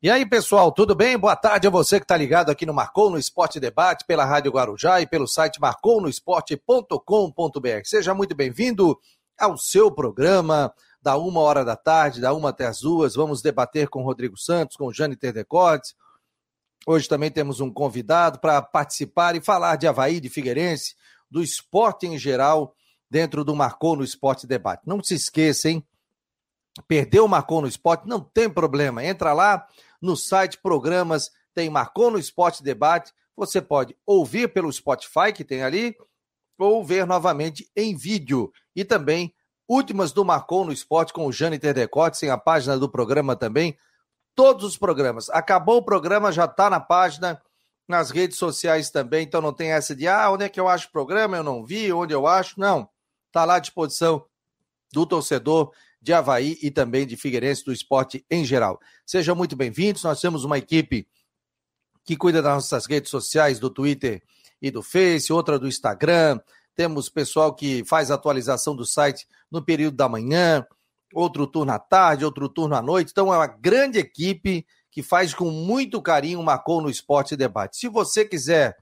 E aí, pessoal, tudo bem? Boa tarde a você que está ligado aqui no Marcou no Esporte Debate, pela Rádio Guarujá e pelo site marconosport.com.br. Seja muito bem-vindo ao seu programa, da uma hora da tarde, da uma até as duas. Vamos debater com Rodrigo Santos, com Jane Terdecortes. Hoje também temos um convidado para participar e falar de Havaí, de Figueirense, do esporte em geral, dentro do Marcou no Esporte Debate. Não se esqueça, hein? Perdeu o Marcou no Esporte? Não tem problema. Entra lá no site Programas, tem Marcou no Esporte Debate. Você pode ouvir pelo Spotify, que tem ali, ou ver novamente em vídeo. E também últimas do Marcou no Esporte com o Jane Terdecote, em a página do programa também. Todos os programas. Acabou o programa, já está na página, nas redes sociais também. Então não tem essa de, ah, onde é que eu acho o programa? Eu não vi, onde eu acho. Não. Está lá à disposição do torcedor de Havaí e também de Figueirense do esporte em geral. Sejam muito bem-vindos. Nós temos uma equipe que cuida das nossas redes sociais, do Twitter e do Face, outra do Instagram. Temos pessoal que faz atualização do site no período da manhã, outro turno à tarde, outro turno à noite. Então é uma grande equipe que faz com muito carinho o Marcou no Esporte Debate. Se você quiser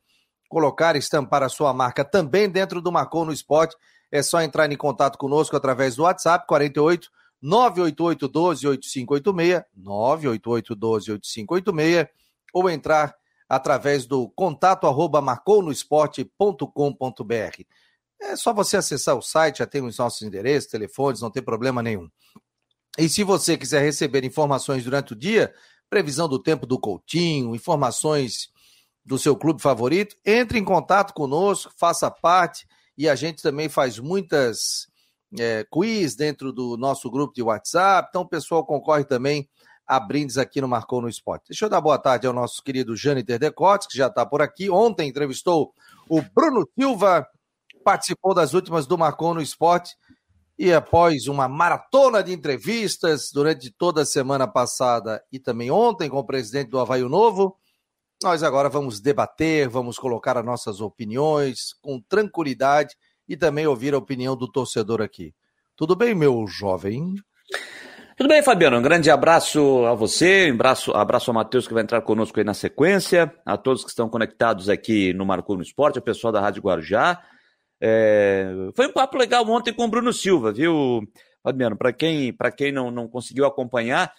colocar, estampar a sua marca também dentro do Marcou no Esporte, é só entrar em contato conosco através do WhatsApp 48 988 12 8586, 988 12 8586, ou entrar através do contato arroba marconosport.com.br. É só você acessar o site, já tem os nossos endereços, telefones, não tem problema nenhum. E se você quiser receber informações durante o dia, previsão do tempo do Coutinho, informações do seu clube favorito, entre em contato conosco, faça parte e a gente também faz muitas é, quiz dentro do nosso grupo de WhatsApp, então o pessoal concorre também a brindes aqui no Marcou no Esporte. Deixa eu dar boa tarde ao nosso querido Jâniter Decotes, que já está por aqui. Ontem entrevistou o Bruno Silva, participou das últimas do Marcou no Esporte e após uma maratona de entrevistas durante toda a semana passada e também ontem com o presidente do Havaí Novo, nós agora vamos debater, vamos colocar as nossas opiniões com tranquilidade e também ouvir a opinião do torcedor aqui. Tudo bem, meu jovem? Tudo bem, Fabiano? Um grande abraço a você, um abraço, abraço ao Matheus que vai entrar conosco aí na sequência, a todos que estão conectados aqui no Marcou no Esporte, ao pessoal da Rádio Guarujá. É... Foi um papo legal ontem com o Bruno Silva, viu, Fabiano? Para quem, quem não, não conseguiu acompanhar,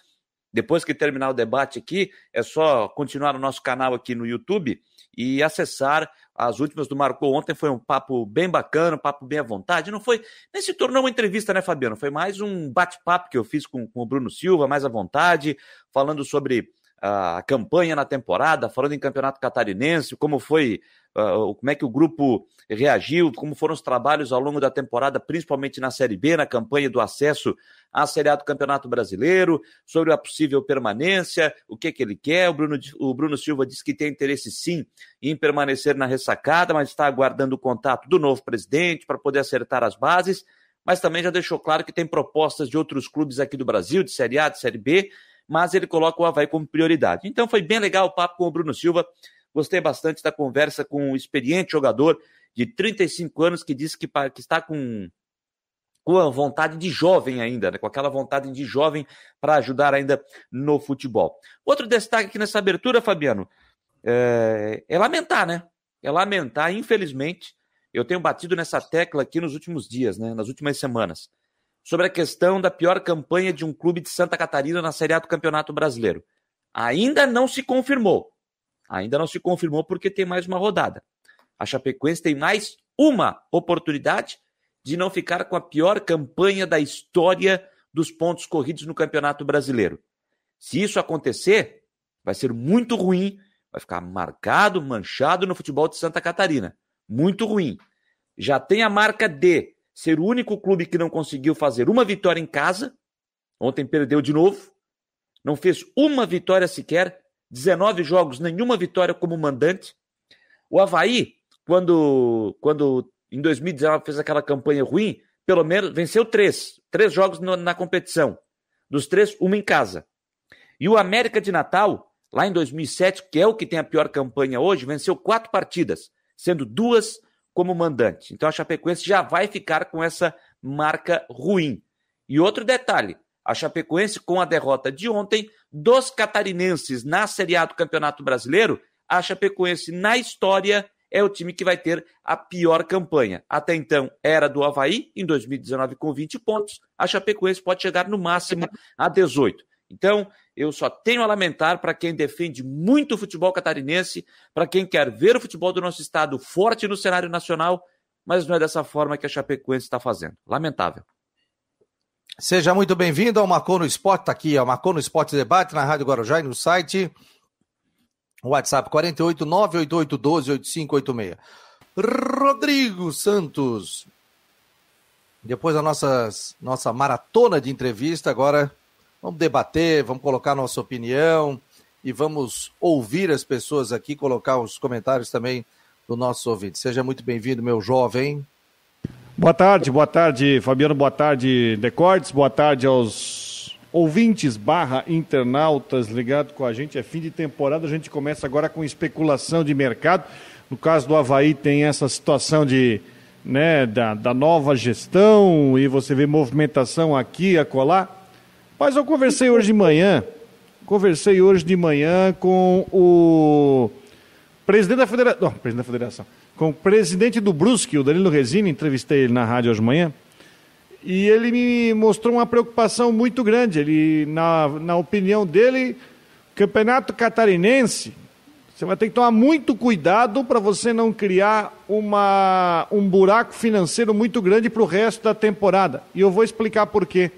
depois que terminar o debate aqui, é só continuar o nosso canal aqui no YouTube e acessar as últimas do Marcou ontem. Foi um papo bem bacana, um papo bem à vontade. Não foi, nem se tornou uma entrevista, né, Fabiano? Foi mais um bate-papo que eu fiz com, com o Bruno Silva, mais à vontade, falando sobre a campanha na temporada, falando em campeonato catarinense, como foi, uh, como é que o grupo reagiu, como foram os trabalhos ao longo da temporada, principalmente na Série B, na campanha do acesso à Série A do Campeonato Brasileiro, sobre a possível permanência, o que, que ele quer. O Bruno, o Bruno Silva disse que tem interesse sim em permanecer na ressacada, mas está aguardando o contato do novo presidente para poder acertar as bases. Mas também já deixou claro que tem propostas de outros clubes aqui do Brasil, de Série A, de Série B, mas ele coloca o Havaí como prioridade. Então foi bem legal o papo com o Bruno Silva. Gostei bastante da conversa com um experiente jogador de 35 anos que disse que, que está com, com a vontade de jovem ainda, né? com aquela vontade de jovem para ajudar ainda no futebol. Outro destaque aqui nessa abertura, Fabiano, é, é lamentar, né? É lamentar, infelizmente, eu tenho batido nessa tecla aqui nos últimos dias, né? nas últimas semanas sobre a questão da pior campanha de um clube de Santa Catarina na Série A do Campeonato Brasileiro. Ainda não se confirmou. Ainda não se confirmou porque tem mais uma rodada. A Chapecoense tem mais uma oportunidade de não ficar com a pior campanha da história dos pontos corridos no Campeonato Brasileiro. Se isso acontecer, vai ser muito ruim, vai ficar marcado, manchado no futebol de Santa Catarina. Muito ruim. Já tem a marca D ser o único clube que não conseguiu fazer uma vitória em casa. Ontem perdeu de novo. Não fez uma vitória sequer. 19 jogos, nenhuma vitória como mandante. O Havaí, quando, quando em 2019 fez aquela campanha ruim, pelo menos venceu três. Três jogos no, na competição. Dos três, uma em casa. E o América de Natal, lá em 2007, que é o que tem a pior campanha hoje, venceu quatro partidas, sendo duas como mandante. Então a Chapecoense já vai ficar com essa marca ruim. E outro detalhe: A Chapecoense, com a derrota de ontem dos catarinenses na Série A do Campeonato Brasileiro, a Chapecoense, na história, é o time que vai ter a pior campanha. Até então era do Havaí, em 2019 com 20 pontos. A Chapecoense pode chegar no máximo a 18. Então, eu só tenho a lamentar para quem defende muito o futebol catarinense, para quem quer ver o futebol do nosso estado forte no cenário nacional, mas não é dessa forma que a Chapecoense está fazendo. Lamentável. Seja muito bem-vindo ao Marcou no Esporte, está aqui, o Marcou no Esporte Debate na Rádio Guarujá e no site WhatsApp 48 988 12 8586. Rodrigo Santos. Depois da nossa maratona de entrevista, agora vamos debater, vamos colocar nossa opinião e vamos ouvir as pessoas aqui, colocar os comentários também do nosso ouvinte. Seja muito bem-vindo, meu jovem. Boa tarde, boa tarde, Fabiano, boa tarde, Decortes, boa tarde aos ouvintes barra internautas ligado com a gente. É fim de temporada, a gente começa agora com especulação de mercado. No caso do Havaí tem essa situação de, né, da, da nova gestão e você vê movimentação aqui, acolá. Mas eu conversei hoje de manhã, conversei hoje de manhã com o presidente da federação, presidente da federação, com o presidente do Brusque, o Danilo Resini, entrevistei ele na rádio hoje de manhã e ele me mostrou uma preocupação muito grande. Ele, na, na opinião dele, campeonato catarinense, você vai ter que tomar muito cuidado para você não criar uma, um buraco financeiro muito grande para o resto da temporada. E eu vou explicar por quê.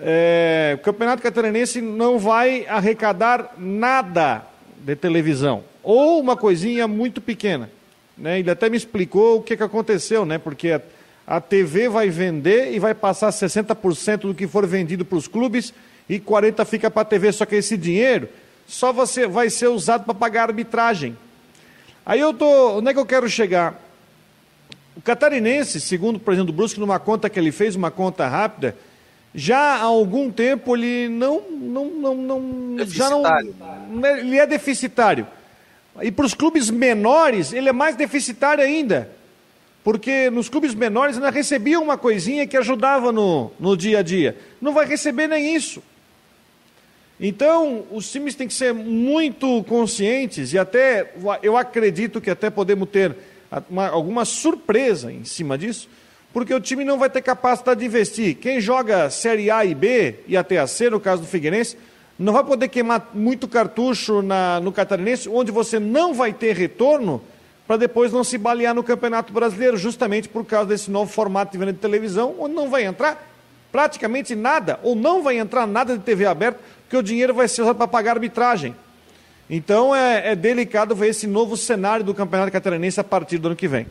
É, o campeonato catarinense não vai arrecadar nada de televisão, ou uma coisinha muito pequena. Né? Ele até me explicou o que, que aconteceu, né? porque a TV vai vender e vai passar 60% do que for vendido para os clubes e 40% fica para a TV. Só que esse dinheiro só você vai ser usado para pagar arbitragem. Aí eu tô, onde é que eu quero chegar? O catarinense, segundo o presidente do Brusque, numa conta que ele fez, uma conta rápida, já há algum tempo ele não, não, não, não já não, né, ele é deficitário. E para os clubes menores, ele é mais deficitário ainda porque nos clubes menores ainda recebia uma coisinha que ajudava no, no dia a dia. Não vai receber nem isso. Então, os times têm que ser muito conscientes e até, eu acredito que até podemos ter uma, alguma surpresa em cima disso, porque o time não vai ter capacidade de investir. Quem joga Série A e B e até a C, no caso do Figueirense, não vai poder queimar muito cartucho na, no Catarinense, onde você não vai ter retorno para depois não se balear no Campeonato Brasileiro, justamente por causa desse novo formato de venda de televisão, onde não vai entrar praticamente nada, ou não vai entrar nada de TV aberta, porque o dinheiro vai ser usado para pagar arbitragem. Então é, é, delicado ver esse novo cenário do Campeonato Catarinense a partir do ano que vem.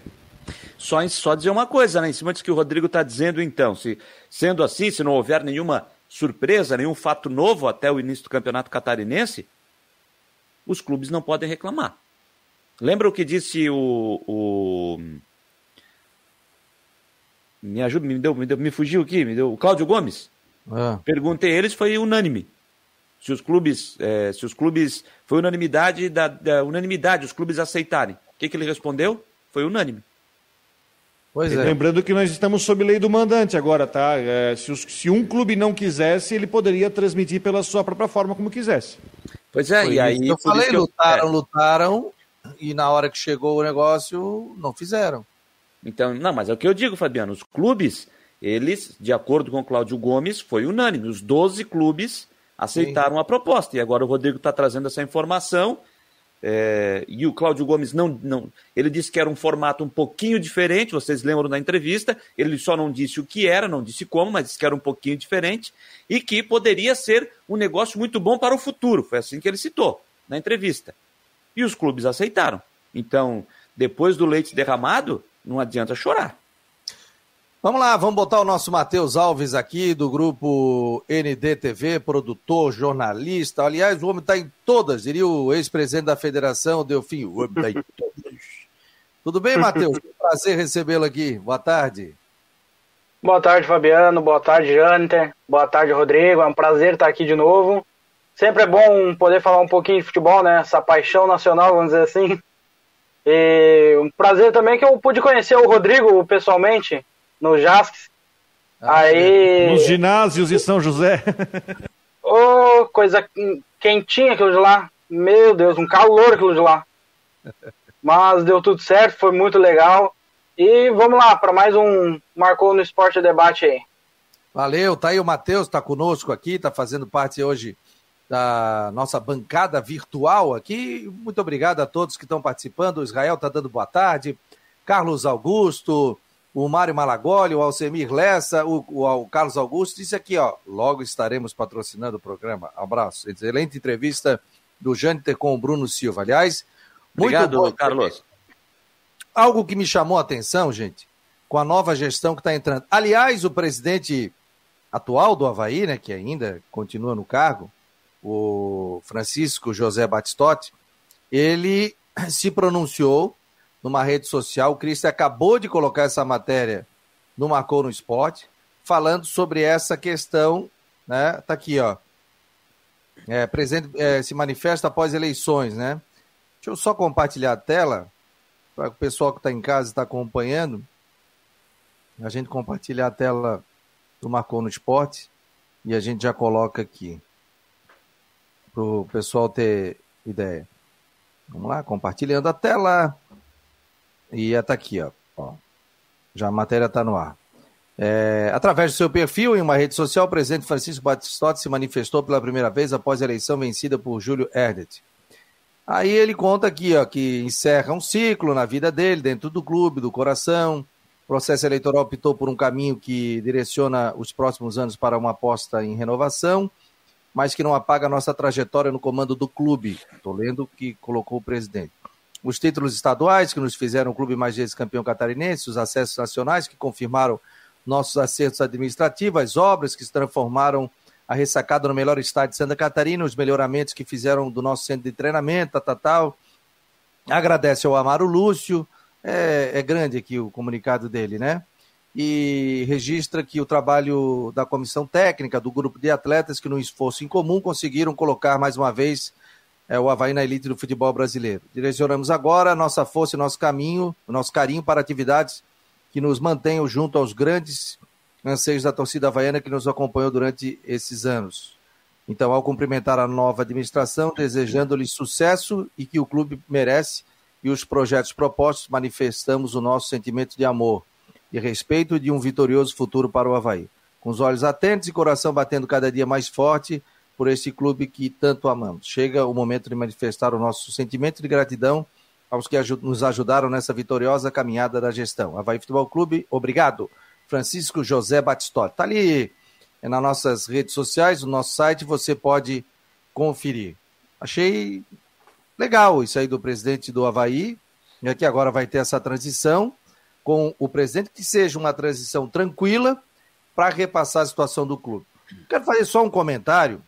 Só, só dizer uma coisa, né? Em cima disso que o Rodrigo está dizendo, então. Se, sendo assim, se não houver nenhuma surpresa, nenhum fato novo até o início do Campeonato Catarinense, os clubes não podem reclamar. Lembra o que disse o. o... Me ajuda, me deu, me deu, me fugiu aqui, me deu. O Cláudio Gomes. Ah. Perguntei eles, foi unânime. Se os clubes, é, se os clubes, foi unanimidade da, da, unanimidade, os clubes aceitarem. O que, que ele respondeu? Foi unânime. Pois é. Lembrando que nós estamos sob lei do mandante agora, tá? É, se, os, se, um clube não quisesse, ele poderia transmitir pela sua própria forma como quisesse. Pois é, Foi e aí. Eu falei, lutaram, eu... lutaram, e na hora que chegou o negócio, não fizeram. Então, não, mas é o que eu digo, Fabiano. Os clubes, eles, de acordo com o Cláudio Gomes, foi unânime. Os 12 clubes aceitaram Sim. a proposta. E agora o Rodrigo está trazendo essa informação. É, e o Cláudio Gomes não, não. Ele disse que era um formato um pouquinho diferente, vocês lembram da entrevista. Ele só não disse o que era, não disse como, mas disse que era um pouquinho diferente e que poderia ser um negócio muito bom para o futuro. Foi assim que ele citou na entrevista. E os clubes aceitaram. Então, depois do leite derramado, não adianta chorar. Vamos lá, vamos botar o nosso Matheus Alves aqui, do grupo NDTV, produtor, jornalista. Aliás, o homem está em todas, diria o ex-presidente da federação, Delfim. O homem está em todas. Tudo bem, Matheus? Prazer recebê-lo aqui. Boa tarde. Boa tarde, Fabiano. Boa tarde, Jâniter. Boa tarde, Rodrigo. É um prazer estar aqui de novo. Sempre é bom poder falar um pouquinho de futebol, né? Essa paixão nacional, vamos dizer assim. E um prazer também que eu pude conhecer o Rodrigo pessoalmente no Jasques. Ah, Aí. Nos ginásios de São José. Ô, oh, coisa quentinha aquilo de lá. Meu Deus, um calor aquilo de lá. Mas deu tudo certo, foi muito legal. E vamos lá, para mais um Marcou no Esporte Debate aí. Valeu, tá aí o Matheus, tá conosco aqui, tá fazendo parte hoje da nossa bancada virtual aqui. Muito obrigado a todos que estão participando. O Israel tá dando boa tarde. Carlos Augusto, o Mário Malagoli, o Alcemir Lessa, o, o, o, Carlos Augusto disse aqui, ó, logo estaremos patrocinando o programa. Abraço. Excelente entrevista do Jâniter com o Bruno Silva. Aliás, obrigado, bom, Carlos. Algo que me chamou a atenção, gente, com a nova gestão que está entrando. Aliás, o presidente atual do Havaí, né, que ainda continua no cargo, o Francisco José Batistotti, ele se pronunciou numa rede social. O Cristian acabou de colocar essa matéria no Marcou no Esporte, falando sobre essa questão, né? Tá aqui, ó. É, presidente é, se manifesta após eleições, né? Deixa eu só compartilhar a tela para o pessoal que está em casa está acompanhando, a gente compartilhar a tela do Marcou no Esporte e a gente já coloca aqui para o pessoal ter ideia. Vamos lá, compartilhando a tela. E está aqui, ó. ó. Já a matéria está no ar. É, através do seu perfil em uma rede social, o presidente Francisco Batistotti se manifestou pela primeira vez após a eleição vencida por Júlio Herdet. Aí ele conta aqui, ó, que encerra um ciclo na vida dele, dentro do clube, do coração. O processo eleitoral optou por um caminho que direciona os próximos anos para uma aposta em renovação, mas que não apaga a nossa trajetória no comando do clube. Estou lendo o que colocou o presidente. Os títulos estaduais que nos fizeram o clube mais vezes campeão catarinense, os acessos nacionais que confirmaram nossos acertos administrativos, as obras que se transformaram a ressacada no melhor estádio de Santa Catarina, os melhoramentos que fizeram do nosso centro de treinamento, tal, tal. Agradece ao Amaro Lúcio, é, é grande aqui o comunicado dele, né? E registra que o trabalho da comissão técnica, do grupo de atletas que, no esforço em comum, conseguiram colocar mais uma vez é, o Havaí na elite do futebol brasileiro. Direcionamos agora nossa força e nosso caminho, o nosso carinho para atividades que nos mantenham junto aos grandes anseios da torcida havaiana que nos acompanhou durante esses anos. Então, ao cumprimentar a nova administração, desejando-lhe sucesso e que o clube merece e os projetos propostos, manifestamos o nosso sentimento de amor, de respeito e de um vitorioso futuro para o Havaí. Com os olhos atentos e coração batendo cada dia mais forte por esse clube que tanto amamos. Chega o momento de manifestar o nosso sentimento de gratidão aos que nos ajudaram nessa vitoriosa caminhada da gestão. Havaí Futebol Clube, obrigado. Francisco José Batistotti. Está ali é nas nossas redes sociais, no nosso site, você pode conferir. Achei legal isso aí do presidente do Havaí, e aqui agora vai ter essa transição com o presidente, que seja uma transição tranquila para repassar a situação do clube. Quero fazer só um comentário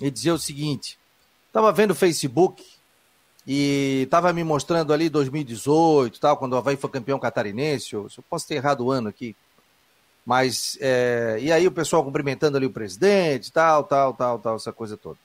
e dizer o seguinte: estava vendo o Facebook e estava me mostrando ali 2018, tal, quando o Havaí foi campeão catarinense, eu, eu posso ter errado o ano aqui, mas, é, e aí o pessoal cumprimentando ali o presidente, tal, tal, tal, tal, essa coisa toda.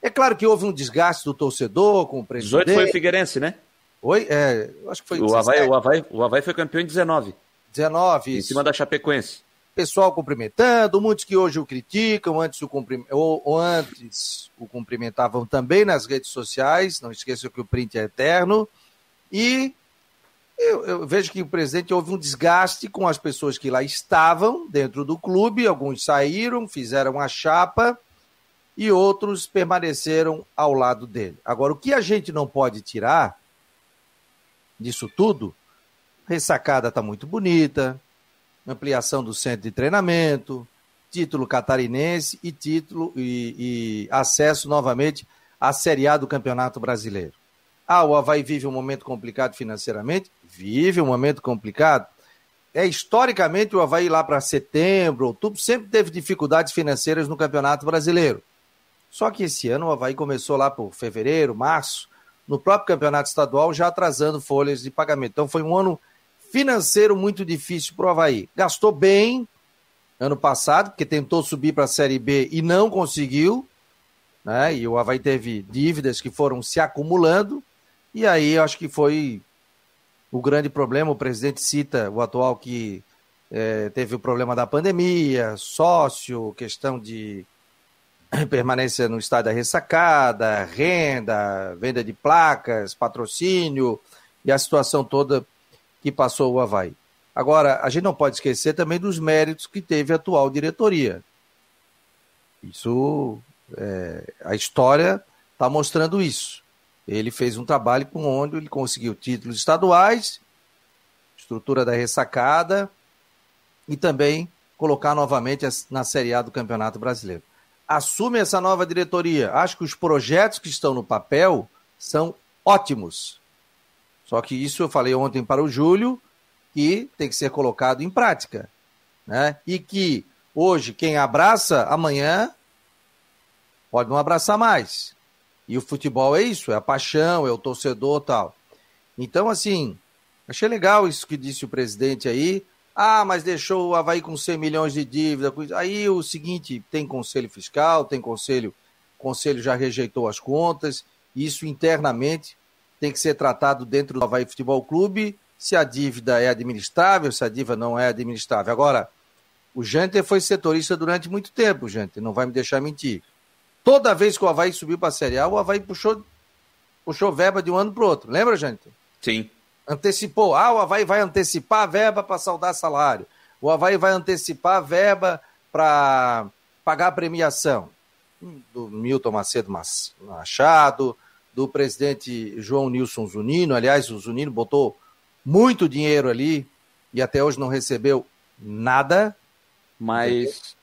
É claro que houve um desgaste do torcedor com o presidente. 18 foi o Figueirense, né? Oi? É, acho que foi o Havaí, o, Havaí, o Havaí foi campeão em 19. 19, isso. Em cima da Chapecoense pessoal cumprimentando, muitos que hoje o criticam, antes o, cumprim... ou, antes o cumprimentavam também nas redes sociais, não esqueçam que o print é eterno, e eu, eu, vejo que o presidente houve um desgaste com as pessoas que lá estavam dentro do clube, alguns saíram, fizeram a chapa, e outros permaneceram ao lado dele. Agora, o que a gente não pode tirar disso tudo, ressacada está muito bonita, ampliação do centro de treinamento, título catarinense e título e, e, acesso novamente à Série A do Campeonato Brasileiro. Ah, o Havaí vive um momento complicado financeiramente? Vive um momento complicado. É historicamente o Havaí lá para setembro, outubro, sempre teve dificuldades financeiras no Campeonato Brasileiro. Só que esse ano o Havaí começou lá por fevereiro, março, no próprio Campeonato Estadual, já atrasando folhas de pagamento. Então foi um ano financeiro muito difícil para o Havaí. Gastou bem ano passado, porque tentou subir para a Série B e não conseguiu. Né? E o Havaí teve dívidas que foram se acumulando. E aí acho que foi o grande problema. O presidente cita o atual que é, teve o problema da pandemia, sócio, questão de permanência no estado da ressacada, renda, venda de placas, patrocínio e a situação toda que passou o Havaí. Agora, a gente não pode esquecer também dos méritos que teve a atual diretoria. Isso, é, a história está mostrando isso. Ele fez um trabalho com onde ele conseguiu títulos estaduais, estrutura da ressacada e também colocar novamente na Série A do Campeonato Brasileiro. Assume essa nova diretoria. Acho que os projetos que estão no papel são ótimos. Só que isso eu falei ontem para o Júlio, que tem que ser colocado em prática. Né? E que hoje quem abraça, amanhã pode não abraçar mais. E o futebol é isso, é a paixão, é o torcedor tal. Então, assim, achei legal isso que disse o presidente aí. Ah, mas deixou o Havaí com 100 milhões de dívida. Aí o seguinte, tem conselho fiscal, tem conselho, conselho já rejeitou as contas. Isso internamente tem que ser tratado dentro do Havaí Futebol Clube, se a dívida é administrável, se a dívida não é administrável. Agora, o Janter foi setorista durante muito tempo, Janter, não vai me deixar mentir. Toda vez que o Havaí subiu para a Série A, o Havaí puxou, puxou verba de um ano para o outro. Lembra, gente? Sim. Antecipou. Ah, o Havaí vai antecipar a verba para saldar salário. O Havaí vai antecipar a verba para pagar a premiação. Do Milton Macedo Machado, do presidente João Nilson Zunino. Aliás, o Zunino botou muito dinheiro ali e até hoje não recebeu nada. Mas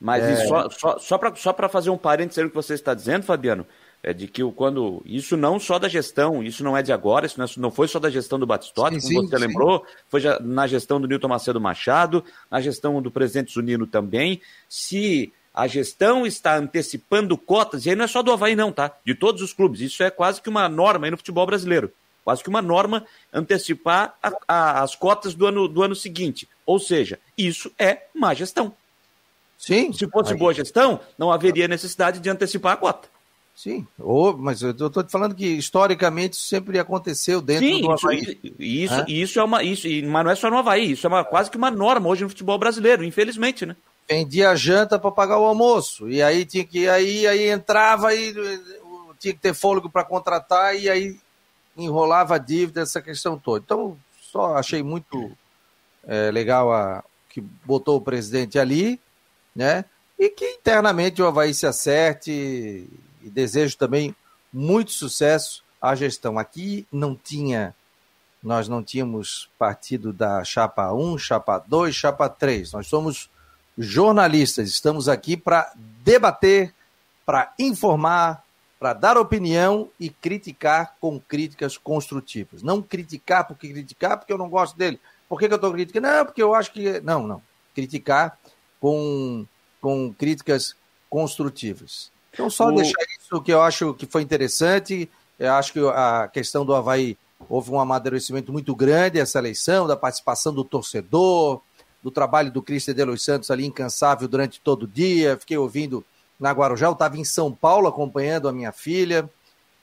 mas é... só, só, só para só fazer um parênteses no que você está dizendo, Fabiano, é de que quando isso não só da gestão, isso não é de agora, isso não, é, não foi só da gestão do Batistotti, como sim, você sim. lembrou, foi já, na gestão do Nilton Macedo Machado, na gestão do presidente Zunino também. Se a gestão está antecipando cotas, e aí não é só do Havaí, não, tá? De todos os clubes. Isso é quase que uma norma aí no futebol brasileiro. Quase que uma norma antecipar a, a, as cotas do ano, do ano seguinte. Ou seja, isso é má gestão. Sim. Se fosse aí... boa gestão, não haveria necessidade de antecipar a cota. Sim, ou, mas eu estou te falando que historicamente isso sempre aconteceu dentro Sim, do Havaí. Isso, é? isso é uma. Isso, mas não é só no Havaí, isso é uma, quase que uma norma hoje no futebol brasileiro, infelizmente, né? Vendia janta para pagar o almoço. E aí tinha que. Aí, aí entrava e tinha que ter fôlego para contratar, e aí enrolava a dívida, essa questão toda. Então, só achei muito é, legal a, que botou o presidente ali né? E que internamente o Havaí se acerte e desejo também muito sucesso à gestão. Aqui não tinha, nós não tínhamos partido da chapa 1, chapa 2, chapa 3. Nós somos jornalistas, estamos aqui para debater, para informar, para dar opinião e criticar com críticas construtivas. Não criticar porque criticar, porque eu não gosto dele. Por que, que eu estou criticando? Não, porque eu acho que. Não, não. Criticar com, com críticas construtivas. Então, só o... deixar isso que eu acho que foi interessante. Eu acho que a questão do Havaí houve um amadurecimento muito grande, essa eleição, da participação do torcedor, do trabalho do Cristian de Los Santos ali incansável durante todo o dia. Fiquei ouvindo na Guarujá, eu estava em São Paulo acompanhando a minha filha,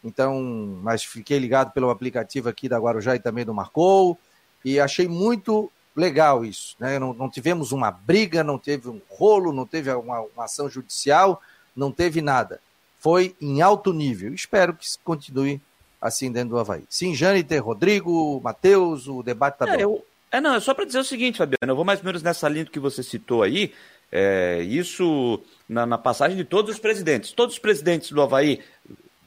então, mas fiquei ligado pelo aplicativo aqui da Guarujá e também do Marcou, e achei muito legal isso. Né? Não, não, tivemos uma briga, não teve um rolo, não teve uma, uma, ação judicial, não teve nada. Foi em alto nível. Espero que continue assim dentro do Havaí. Sim, Jâniter, Rodrigo, Matheus, o debate está é. Eu, é, não, é só para dizer o seguinte, Fabiano, eu vou mais ou menos nessa linha que você citou aí. É, isso na, na, passagem de todos os presidentes. Todos os presidentes do Havaí,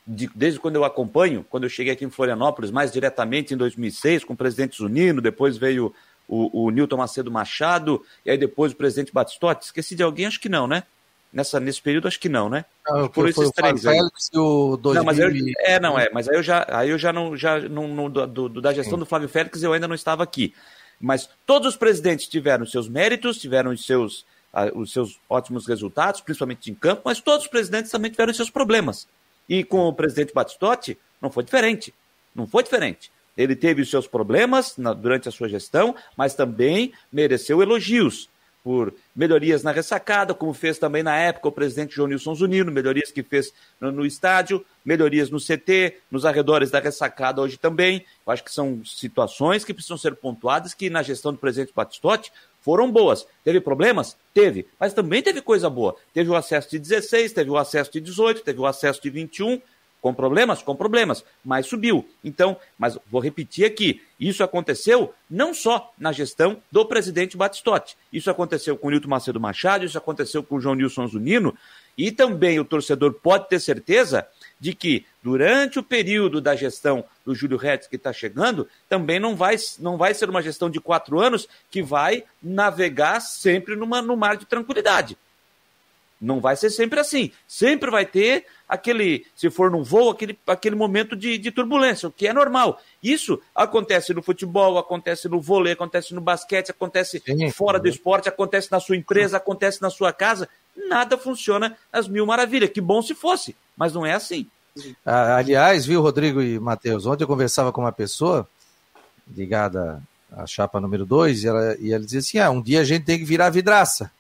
de, desde quando eu acompanho, quando eu cheguei aqui em Florianópolis, mais diretamente em 2006, com o presidente Zunino, depois veio o, o Newton Macedo Machado, e aí depois o presidente Batistotti. Esqueci de alguém? Acho que não, né? Nessa, nesse período, acho que não, né? Não, Por esses três aí. O 2000... Não, mas eu, é, não é. Mas aí eu já, aí eu já não, já não, do, do, da gestão do Flávio Félix eu ainda não estava aqui. Mas todos os presidentes tiveram seus méritos, tiveram os seus, os seus ótimos resultados, principalmente em campo, mas todos os presidentes também tiveram seus problemas. E com o presidente Batistotti, não foi diferente. Não foi diferente. Ele teve os seus problemas na, durante a sua gestão, mas também mereceu elogios por melhorias na ressacada, como fez também na época o presidente João Nilson Zunino, melhorias que fez no, estádio, melhorias no CT, nos arredores da ressacada hoje também. Eu acho que são situações que precisam ser pontuadas, que na gestão do presidente Batistotti foram boas. Teve problemas? Teve. Mas também teve coisa boa. Teve o acesso de 16, teve o acesso de 18, teve o acesso de 21. Com problemas? Com problemas, mas subiu. Então, mas vou repetir aqui: isso aconteceu não só na gestão do presidente Batistotti. Isso aconteceu com o Nilton Macedo Machado, isso aconteceu com o João Nilson Zunino, e também o torcedor pode ter certeza de que durante o período da gestão do Júlio Retz que está chegando, também não vai, não vai ser uma gestão de quatro anos que vai navegar sempre numa, no mar de tranquilidade. Não vai ser sempre assim. Sempre vai ter aquele, se for num voo, aquele, aquele momento de, de turbulência, o que é normal. Isso acontece no futebol, acontece no vôlei, acontece no basquete, acontece Sim, fora do esporte, acontece na sua empresa, acontece na sua casa. Nada funciona às mil maravilhas. Que bom se fosse, mas não é assim. Ah, aliás, viu, Rodrigo e Matheus, ontem eu conversava com uma pessoa ligada à chapa número 2 e ela, e ela dizia assim: ah, um dia a gente tem que virar vidraça.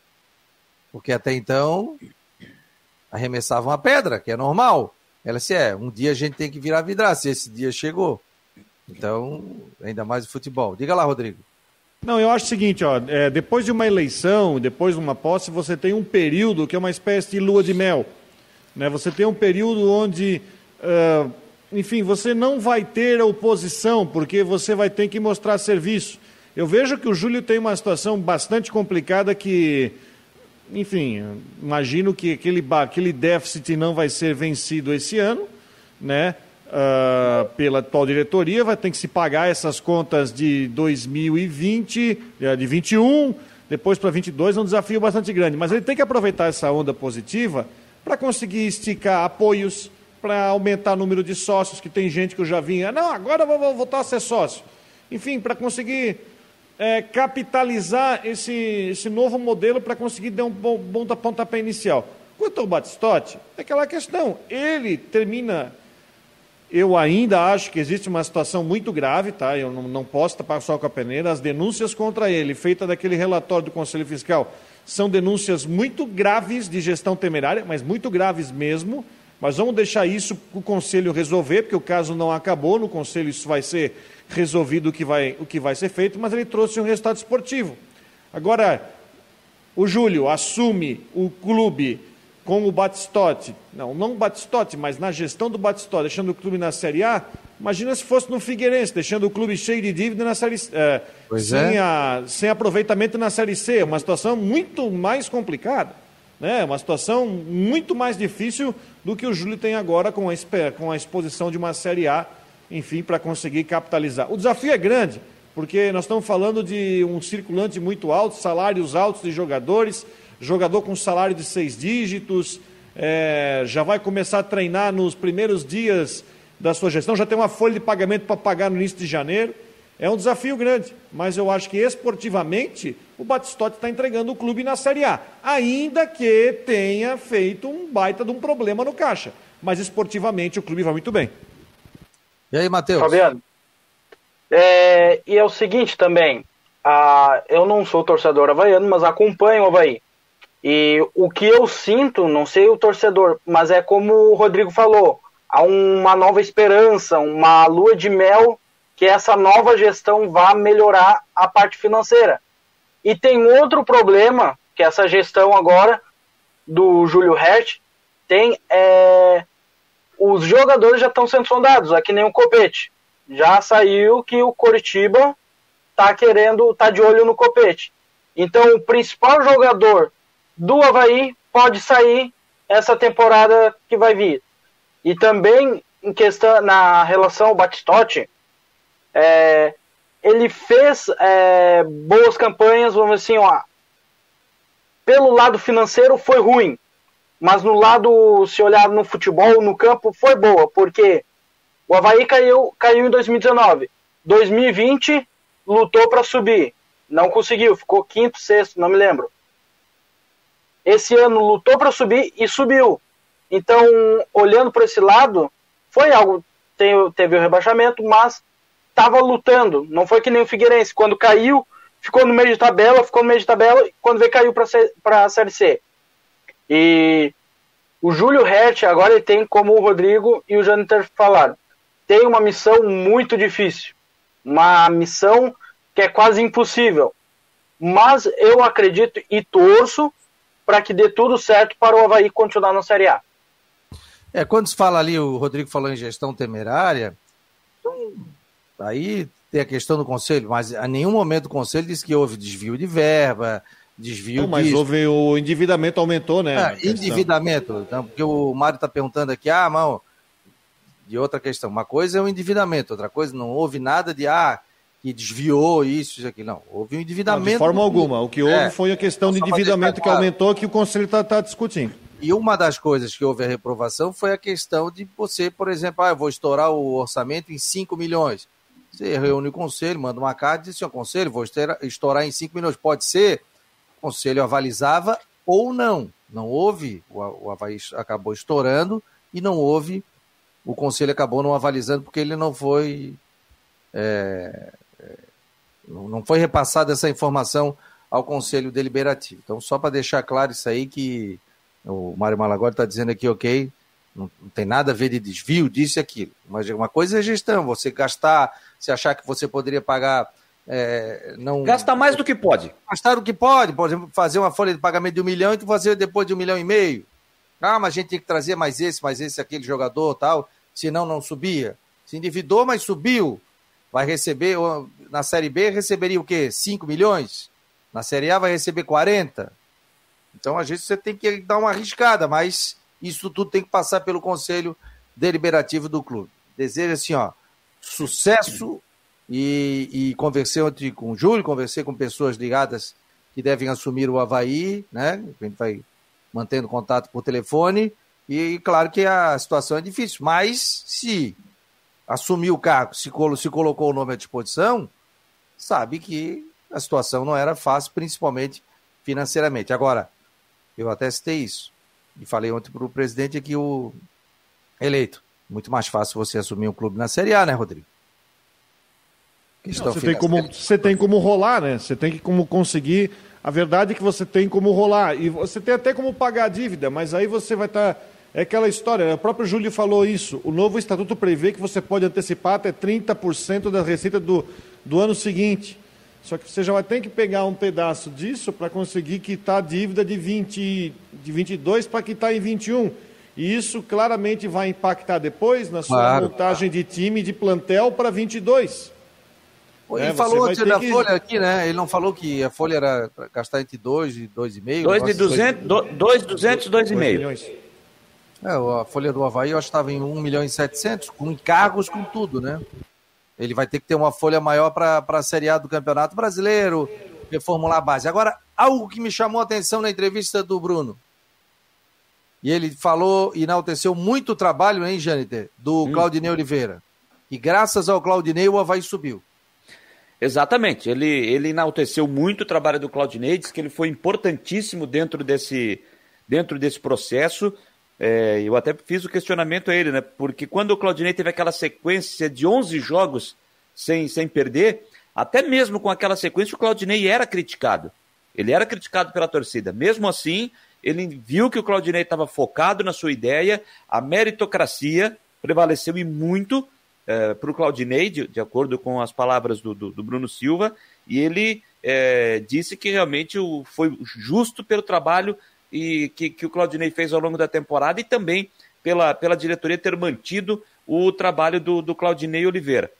Porque até então arremessavam a pedra, que é normal. Ela disse: é, um dia a gente tem que virar vidraça, e esse dia chegou. Então, ainda mais o futebol. Diga lá, Rodrigo. Não, eu acho o seguinte, ó, é, depois de uma eleição, depois de uma posse, você tem um período que é uma espécie de lua de mel. Né? Você tem um período onde, uh, enfim, você não vai ter oposição, porque você vai ter que mostrar serviço. Eu vejo que o Júlio tem uma situação bastante complicada que enfim, imagino que aquele, aquele déficit não vai ser vencido esse ano, né? Uh, pela atual diretoria, vai ter que se pagar essas contas de 2020, eh, de 21, depois para 22 é um desafio bastante grande. Mas ele tem que aproveitar essa onda positiva para conseguir esticar apoios, para aumentar o número de sócios, que tem gente que eu já vinha, não, agora eu vou voltar a ser sócio. Enfim, para conseguir é, capitalizar esse, esse novo modelo para conseguir dar um bom, bom pontapé inicial. Quanto ao Batistotti, é aquela questão, ele termina. Eu ainda acho que existe uma situação muito grave, tá? Eu não, não posso tapar só com a peneira. As denúncias contra ele, feitas daquele relatório do Conselho Fiscal, são denúncias muito graves de gestão temerária, mas muito graves mesmo. Mas vamos deixar isso o Conselho resolver, porque o caso não acabou, no Conselho isso vai ser resolvido o que vai, o que vai ser feito, mas ele trouxe um resultado esportivo. Agora, o Júlio assume o clube com o Batistotti, não, não o Batistotti, mas na gestão do Batistotti, deixando o clube na Série A, imagina se fosse no Figueirense, deixando o clube cheio de dívida na Série é, sem, é. a, sem aproveitamento na Série C, uma situação muito mais complicada, né? uma situação muito mais difícil do que o Júlio tem agora com a, com a exposição de uma Série A enfim, para conseguir capitalizar. O desafio é grande, porque nós estamos falando de um circulante muito alto, salários altos de jogadores, jogador com salário de seis dígitos, é, já vai começar a treinar nos primeiros dias da sua gestão, já tem uma folha de pagamento para pagar no início de janeiro. É um desafio grande, mas eu acho que esportivamente o Batistotti está entregando o clube na Série A, ainda que tenha feito um baita de um problema no caixa. Mas esportivamente o clube vai muito bem. E aí, Matheus? Fabiano. É, e é o seguinte também, a, eu não sou torcedor havaiano, mas acompanho o Havaí. E o que eu sinto, não sei o torcedor, mas é como o Rodrigo falou, há uma nova esperança, uma lua de mel que essa nova gestão vá melhorar a parte financeira. E tem outro problema que essa gestão agora do Júlio Hert tem é os jogadores já estão sendo sondados, aqui nem o Copete. Já saiu que o Coritiba tá querendo, tá de olho no Copete. Então, o principal jogador do Havaí pode sair essa temporada que vai vir. E também, em questão, na relação ao Batistotti, é, ele fez é, boas campanhas, vamos assim, ó, pelo lado financeiro foi ruim, mas no lado, se olhar no futebol, no campo, foi boa, porque o Havaí caiu, caiu em 2019. 2020 lutou para subir, não conseguiu, ficou quinto, sexto, não me lembro. Esse ano lutou para subir e subiu. Então, olhando por esse lado, foi algo. Teve o rebaixamento, mas estava lutando. Não foi que nem o Figueirense. Quando caiu, ficou no meio de tabela, ficou no meio de tabela, quando veio caiu para a Série C. E o Júlio Hert, agora ele tem, como o Rodrigo e o Janiter falaram, tem uma missão muito difícil. Uma missão que é quase impossível. mas eu acredito e torço para que dê tudo certo para o Havaí continuar na Série A. É, quando se fala ali, o Rodrigo falou em gestão temerária, então, aí tem a questão do conselho, mas a nenhum momento o conselho disse que houve desvio de verba, desvio Não, mas houve o endividamento aumentou, né? É, endividamento, então, porque o Mário está perguntando aqui, ah, mal, de outra questão. Uma coisa é o endividamento, outra coisa não houve nada de ah, que desviou isso, isso aqui. Não, houve um endividamento. Não, de forma alguma. O que houve é, foi a questão de endividamento que aumentou que o Conselho está tá discutindo. E uma das coisas que houve a reprovação foi a questão de você, por exemplo, ah, eu vou estourar o orçamento em 5 milhões. Você reúne o conselho, manda uma carta e diz assim, conselho, vou estourar em 5 milhões. Pode ser? Conselho avalizava ou não. Não houve, o, o Havaí acabou estourando e não houve, o conselho acabou não avalizando porque ele não foi é, é não foi repassada essa informação ao Conselho Deliberativo. Então, só para deixar claro isso aí, que o Mário Malagoli está dizendo aqui, ok, não, tem nada a ver de desvio, disso e aquilo. Mas uma coisa é gestão, você gastar, se achar que você poderia pagar. É, não Gasta mais do que pode. Gastar o que pode, por exemplo, fazer uma folha de pagamento de um milhão e tu fazer depois de um milhão e meio. Ah, mas a gente tem que trazer mais esse, mais esse, aquele jogador tal, senão não subia. Se endividou, mas subiu. Vai receber, na Série B receberia o quê? 5 milhões? Na Série A vai receber 40? Então, às vezes, você tem que dar uma arriscada, mas isso tudo tem que passar pelo Conselho Deliberativo do clube. Desejo assim, ó, sucesso e, e conversei ontem com o Júlio, conversei com pessoas ligadas que devem assumir o Havaí, né? A gente vai mantendo contato por telefone. E claro que a situação é difícil, mas se assumir o cargo, se, se colocou o nome à disposição, sabe que a situação não era fácil, principalmente financeiramente. Agora, eu até citei isso. E falei ontem para o presidente aqui, o eleito. Muito mais fácil você assumir um clube na Série A, né, Rodrigo? Não, você, tem como, você tem como rolar, né? Você tem que como conseguir. A verdade é que você tem como rolar. E você tem até como pagar a dívida, mas aí você vai estar. Tá... É aquela história, né? o próprio Júlio falou isso. O novo estatuto prevê que você pode antecipar até 30% da receita do, do ano seguinte. Só que você já vai ter que pegar um pedaço disso para conseguir quitar a dívida de, 20, de 22 para quitar em 21. E isso claramente vai impactar depois na sua claro. montagem de time de plantel para 22. Ele é, falou antes da que... folha aqui, né? Ele não falou que a folha era gastar entre 2 e 2,5? 2 de 200, 2 200 2,5. É, a folha do Havaí eu acho que estava em 1 milhão e 700, com encargos, com tudo, né? Ele vai ter que ter uma folha maior para a Série A do Campeonato Brasileiro, reformular a base. Agora, algo que me chamou a atenção na entrevista do Bruno. E ele falou, enalteceu muito o trabalho, hein, Jâniter, do hum. Claudinei Oliveira. E graças ao Claudinei o Havaí subiu. Exatamente. Ele, ele enalteceu muito o trabalho do Claudinei, disse que ele foi importantíssimo dentro desse, dentro desse processo. É, eu até fiz o questionamento a ele, né? Porque quando o Claudinei teve aquela sequência de 11 jogos sem, sem perder, até mesmo com aquela sequência, o Claudinei era criticado. Ele era criticado pela torcida. Mesmo assim, ele viu que o Claudinei estava focado na sua ideia, a meritocracia prevaleceu e muito é, para o Claudinei, de, de, acordo com as palavras do, do, do Bruno Silva, e ele é, disse que realmente o, foi justo pelo trabalho e que, que o Claudinei fez ao longo da temporada e também pela, pela diretoria ter mantido o trabalho do, do Claudinei Oliveira.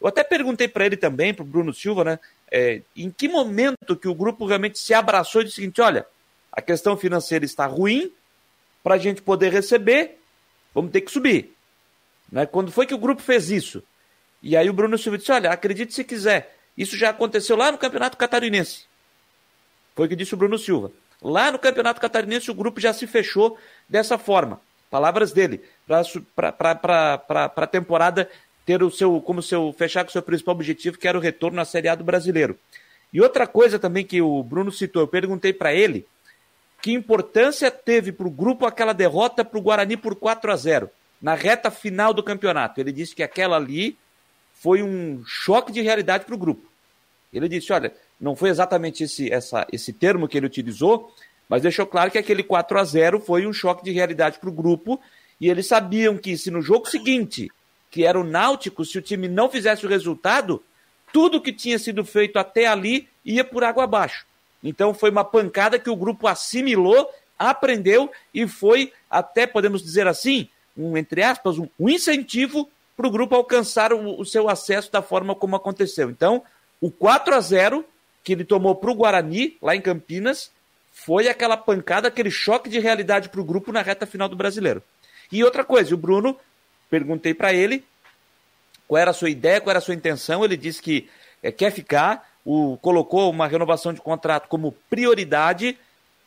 Eu até perguntei para ele também, para o Bruno Silva, né, é, em que momento que o grupo realmente se abraçou e disse o seguinte: olha, a questão financeira está ruim, para a gente poder receber, vamos ter que subir. Né? Quando foi que o grupo fez isso? E aí o Bruno Silva disse: olha, acredite se quiser, isso já aconteceu lá no Campeonato Catarinense. Foi o que disse o Bruno Silva. Lá no Campeonato Catarinense o grupo já se fechou dessa forma. Palavras dele, para a temporada ter o seu, como seu, fechar com o seu principal objetivo, que era o retorno à Série A do brasileiro. E outra coisa também que o Bruno citou, eu perguntei para ele que importância teve para o grupo aquela derrota para o Guarani por 4 a 0 na reta final do campeonato. Ele disse que aquela ali foi um choque de realidade para o grupo. Ele disse: olha, não foi exatamente esse, essa, esse termo que ele utilizou, mas deixou claro que aquele 4 a 0 foi um choque de realidade para o grupo e eles sabiam que se no jogo seguinte, que era o Náutico, se o time não fizesse o resultado, tudo que tinha sido feito até ali ia por água abaixo. Então foi uma pancada que o grupo assimilou, aprendeu e foi até, podemos dizer assim, um, entre aspas, um, um incentivo para o grupo alcançar o, o, seu acesso da forma como aconteceu. Então, o 4 a 0 que ele tomou para o Guarani, lá em Campinas, foi aquela pancada, aquele choque de realidade para o grupo na reta final do brasileiro. E outra coisa, o Bruno, perguntei para ele qual era a sua ideia, qual era a sua intenção. Ele disse que é, quer ficar, o, colocou uma renovação de contrato como prioridade.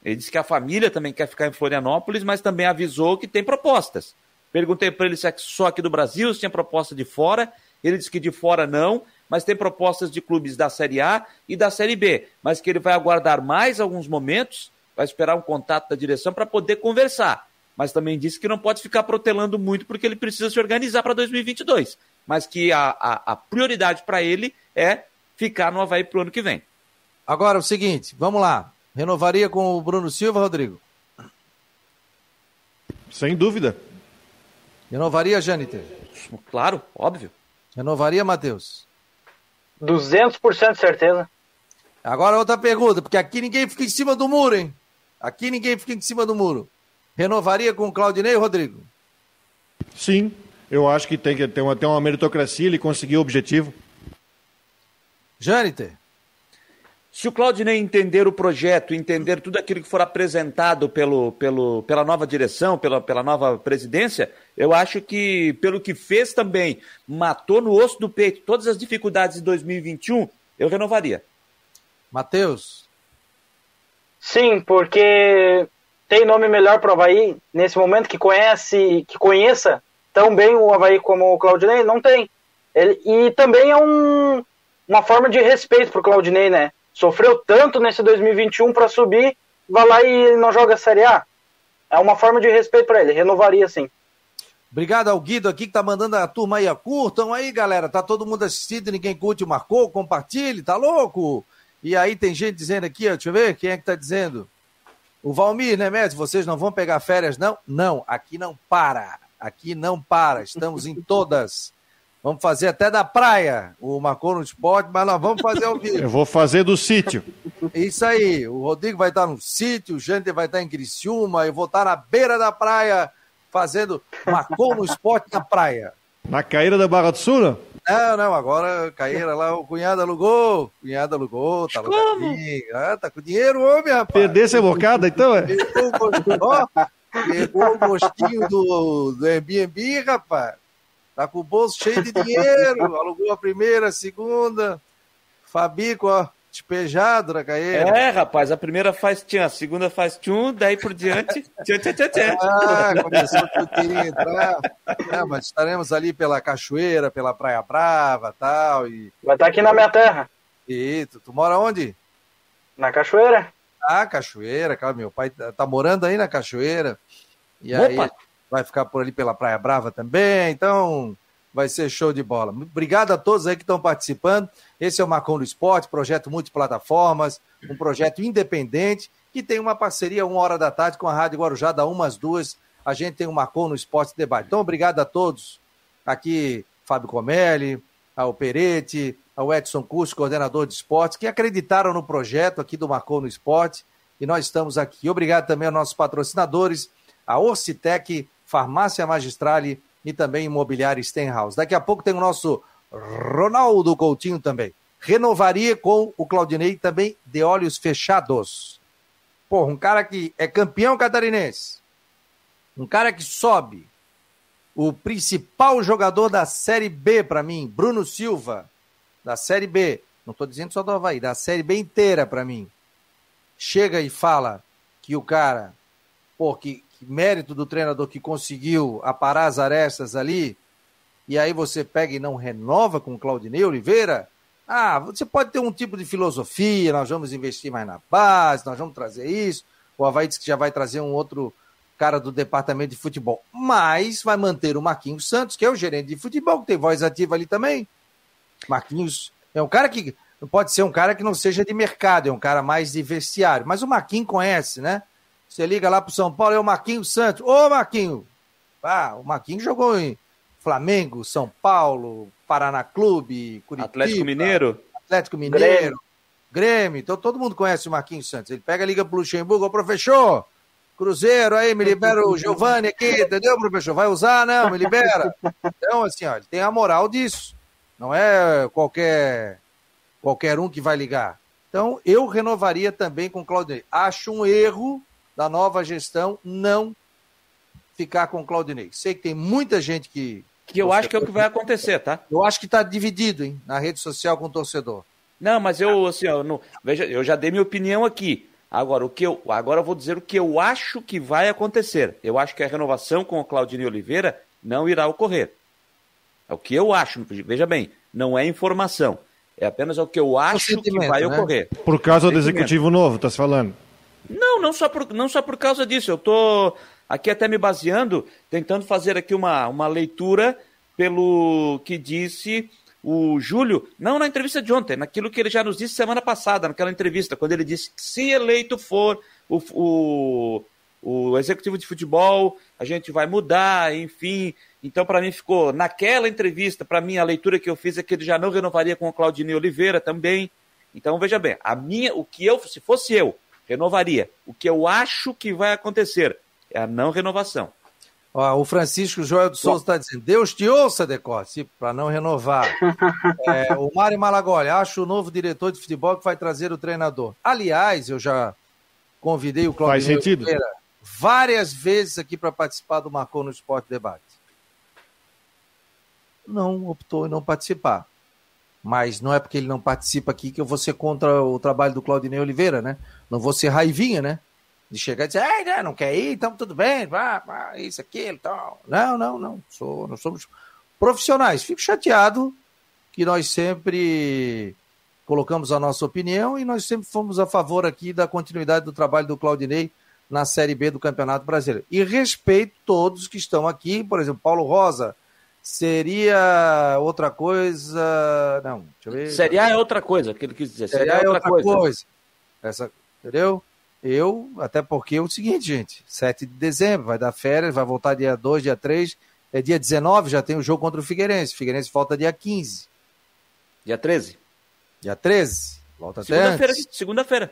Ele disse que a família também quer ficar em Florianópolis, mas também avisou que tem propostas. Perguntei para ele se é só aqui do Brasil, se tinha proposta de fora. Ele disse que de fora não, mas tem propostas de clubes da Série A e da Série B. Mas que ele vai aguardar mais alguns momentos, vai esperar um contato da direção para poder conversar. Mas também disse que não pode ficar protelando muito porque ele precisa se organizar para 2022. Mas que a, a, a prioridade para ele é ficar no Havaí para o ano que vem. Agora, o seguinte, vamos lá. Renovaria com o Bruno Silva, Rodrigo? Sem dúvida. Renovaria, Jâniter? Claro, óbvio. Renovaria, Matheus? 200% de certeza. Agora outra pergunta, porque aqui ninguém fica em cima do muro, hein? Aqui ninguém fica em cima do muro. Renovaria com o Claudinei, Rodrigo? Sim, eu acho que tem que ter uma, ter uma meritocracia, ele conseguiu o objetivo. Jâniter? Se o Claudinei entender o projeto, entender tudo aquilo que for apresentado pelo, pelo, pela nova direção, pela, pela nova presidência, eu acho que, pelo que fez também, matou no osso do peito todas as dificuldades de 2021, eu renovaria. Matheus? Sim, porque tem nome melhor para o Havaí nesse momento que conhece, que conheça tão bem o Havaí como o Claudinei? Não tem. Ele, e também é um, uma forma de respeito para o Claudinei, né? Sofreu tanto nesse 2021 para subir, vai lá e não joga a Série A. É uma forma de respeito para ele, renovaria sim. Obrigado ao Guido aqui que tá mandando a turma aí, curtam aí, galera. Tá todo mundo assistindo, ninguém curte, marcou, compartilhe, tá louco? E aí tem gente dizendo aqui, ó, deixa eu ver, quem é que tá dizendo? O Valmir, né, Mestre? Vocês não vão pegar férias, não? Não, aqui não para. Aqui não para. Estamos em todas. Vamos fazer até da praia. O marcou no esporte, mas nós vamos fazer ao vivo. Eu vou fazer do sítio. Isso aí. O Rodrigo vai estar no sítio, o Jânter vai estar em Criciúma, eu vou estar na beira da praia fazendo marcou no esporte na praia. Na caíra da Barra do Sul, não? Não, não, agora caíra lá, o cunhado alugou, o cunhado alugou, tá alugadinho. Ah, tá com dinheiro, homem, rapaz. Perder essa bocada, então, é? Pegou, pegou o gostinho do, do Airbnb, rapaz. Tá com o bolso cheio de dinheiro. Alugou a primeira, a segunda. Fabico, ó, despejado na caeira. É, rapaz, a primeira faz tchan, a segunda faz tchum, daí por diante, tchan, tchan, tchan, tchan. Ah, começou a entrar. É, mas estaremos ali pela Cachoeira, pela Praia Brava tal, e Vai estar tá aqui na minha terra. E tu, tu mora onde? Na Cachoeira. Ah, Cachoeira, cara, meu pai tá, tá morando aí na Cachoeira. E aí, Opa! Vai ficar por ali pela Praia Brava também, então vai ser show de bola. Obrigado a todos aí que estão participando. Esse é o Marcon do Esporte, projeto multiplataformas, um projeto independente que tem uma parceria uma hora da tarde com a Rádio Guarujá, da umas duas. A gente tem o Marcon no Esporte Debate. Então, obrigado a todos. Aqui, Fábio Comelli, ao Peretti, ao Edson Curso, coordenador de esportes, que acreditaram no projeto aqui do Marcon no Esporte. E nós estamos aqui. Obrigado também aos nossos patrocinadores, a Orcitec, Farmácia Magistrale e também Imobiliária Stenhouse. Daqui a pouco tem o nosso Ronaldo Coutinho também. Renovaria com o Claudinei também de olhos fechados. Pô, um cara que é campeão catarinense. Um cara que sobe. O principal jogador da Série B para mim, Bruno Silva, da Série B. Não estou dizendo só do Havaí, da Série B inteira para mim. Chega e fala que o cara, pô, que mérito do treinador que conseguiu aparar as arestas ali, e aí você pega e não renova com o Claudinei Oliveira, ah, você pode ter um tipo de filosofia, nós vamos investir mais na base, nós vamos trazer isso, o Havaí disse que já vai trazer um outro cara do departamento de futebol, mas vai manter o Marquinhos Santos, que é o gerente de futebol, que tem voz ativa ali também. Marquinhos é um cara que pode ser um cara que não seja de mercado, é um cara mais de vestiário, mas o Marquinhos conhece, né? Você liga lá pro São Paulo, é o Marquinhos Santos. Ô, Marquinhos! Ah, o Marquinhos jogou em Flamengo, São Paulo, Paraná Clube, Curitiba. Atlético Mineiro. Atlético Mineiro, Grêmio, Grêmio, então todo mundo conhece o Marquinhos Santos. Ele pega, liga pro Luxemburgo, ô professor, Cruzeiro aí, me libera o Giovanni aqui, entendeu, professor? Vai usar? Não, me libera. Então, assim, ó, ele tem a moral disso. Não é qualquer, qualquer um que vai ligar. Então, eu renovaria também com o Claudinei. Acho um erro da nova gestão não ficar com o Claudinei. Sei que tem muita gente que. Que eu acho que é o que vai acontecer, tá? Eu acho que está dividido, hein, na rede social com o torcedor. Não, mas eu, assim, eu, não, veja, eu já dei minha opinião aqui. Agora, o que eu, agora eu vou dizer o que eu acho que vai acontecer. Eu acho que a renovação com o Claudinei Oliveira não irá ocorrer. É o que eu acho. Veja bem, não é informação. É apenas o que eu acho que vai né? ocorrer. Por causa do executivo novo, tá se falando? Não, não só por, não só por causa disso. Eu estou aqui até me baseando, tentando fazer aqui uma, uma leitura pelo que disse o Júlio, não na entrevista de ontem, naquilo que ele já nos disse semana passada, naquela entrevista, quando ele disse que se eleito for o, o, o executivo de futebol, a gente vai mudar, enfim. Então, para mim, ficou naquela entrevista, para mim, a leitura que eu fiz é que ele já não renovaria com o Claudinei Oliveira também. Então, veja bem, a minha, o que eu, se fosse eu, renovaria. O que eu acho que vai acontecer é a não renovação. Ó, o Francisco Joel de Souza está dizendo: Deus te ouça, Decote, para não renovar. é, o Mário Malagoli, acho o novo diretor de futebol que vai trazer o treinador. Aliás, eu já convidei o Claudio Oliveira várias vezes aqui para participar do Marcou no Esporte Debate. Não optou em não participar. Mas não é porque ele não participa aqui que eu vou ser contra o trabalho do Claudinei Oliveira, né? Não vou ser raivinha, né? De chegar e dizer, ah, não quer ir, então tudo bem, vá, vá isso, aquilo, tal. Não, não, não. Sou, nós somos profissionais. Fico chateado que nós sempre colocamos a nossa opinião e nós sempre fomos a favor aqui da continuidade do trabalho do Claudinei na Série B do Campeonato Brasileiro. E respeito todos que estão aqui, por exemplo, Paulo Rosa, seria outra coisa. Não, deixa eu ver. Série A é outra coisa, que ele quis dizer. Série, A é outra, outra coisa. coisa. Essa, entendeu? Eu, até porque é o seguinte, gente, 7 de dezembro, vai dar férias, vai voltar dia 2, dia 3, é dia 19, já tem o jogo contra o Figueirense. O Figueirense volta dia 15. Dia 13? Dia 13. Volta segunda-feira. Segunda-feira.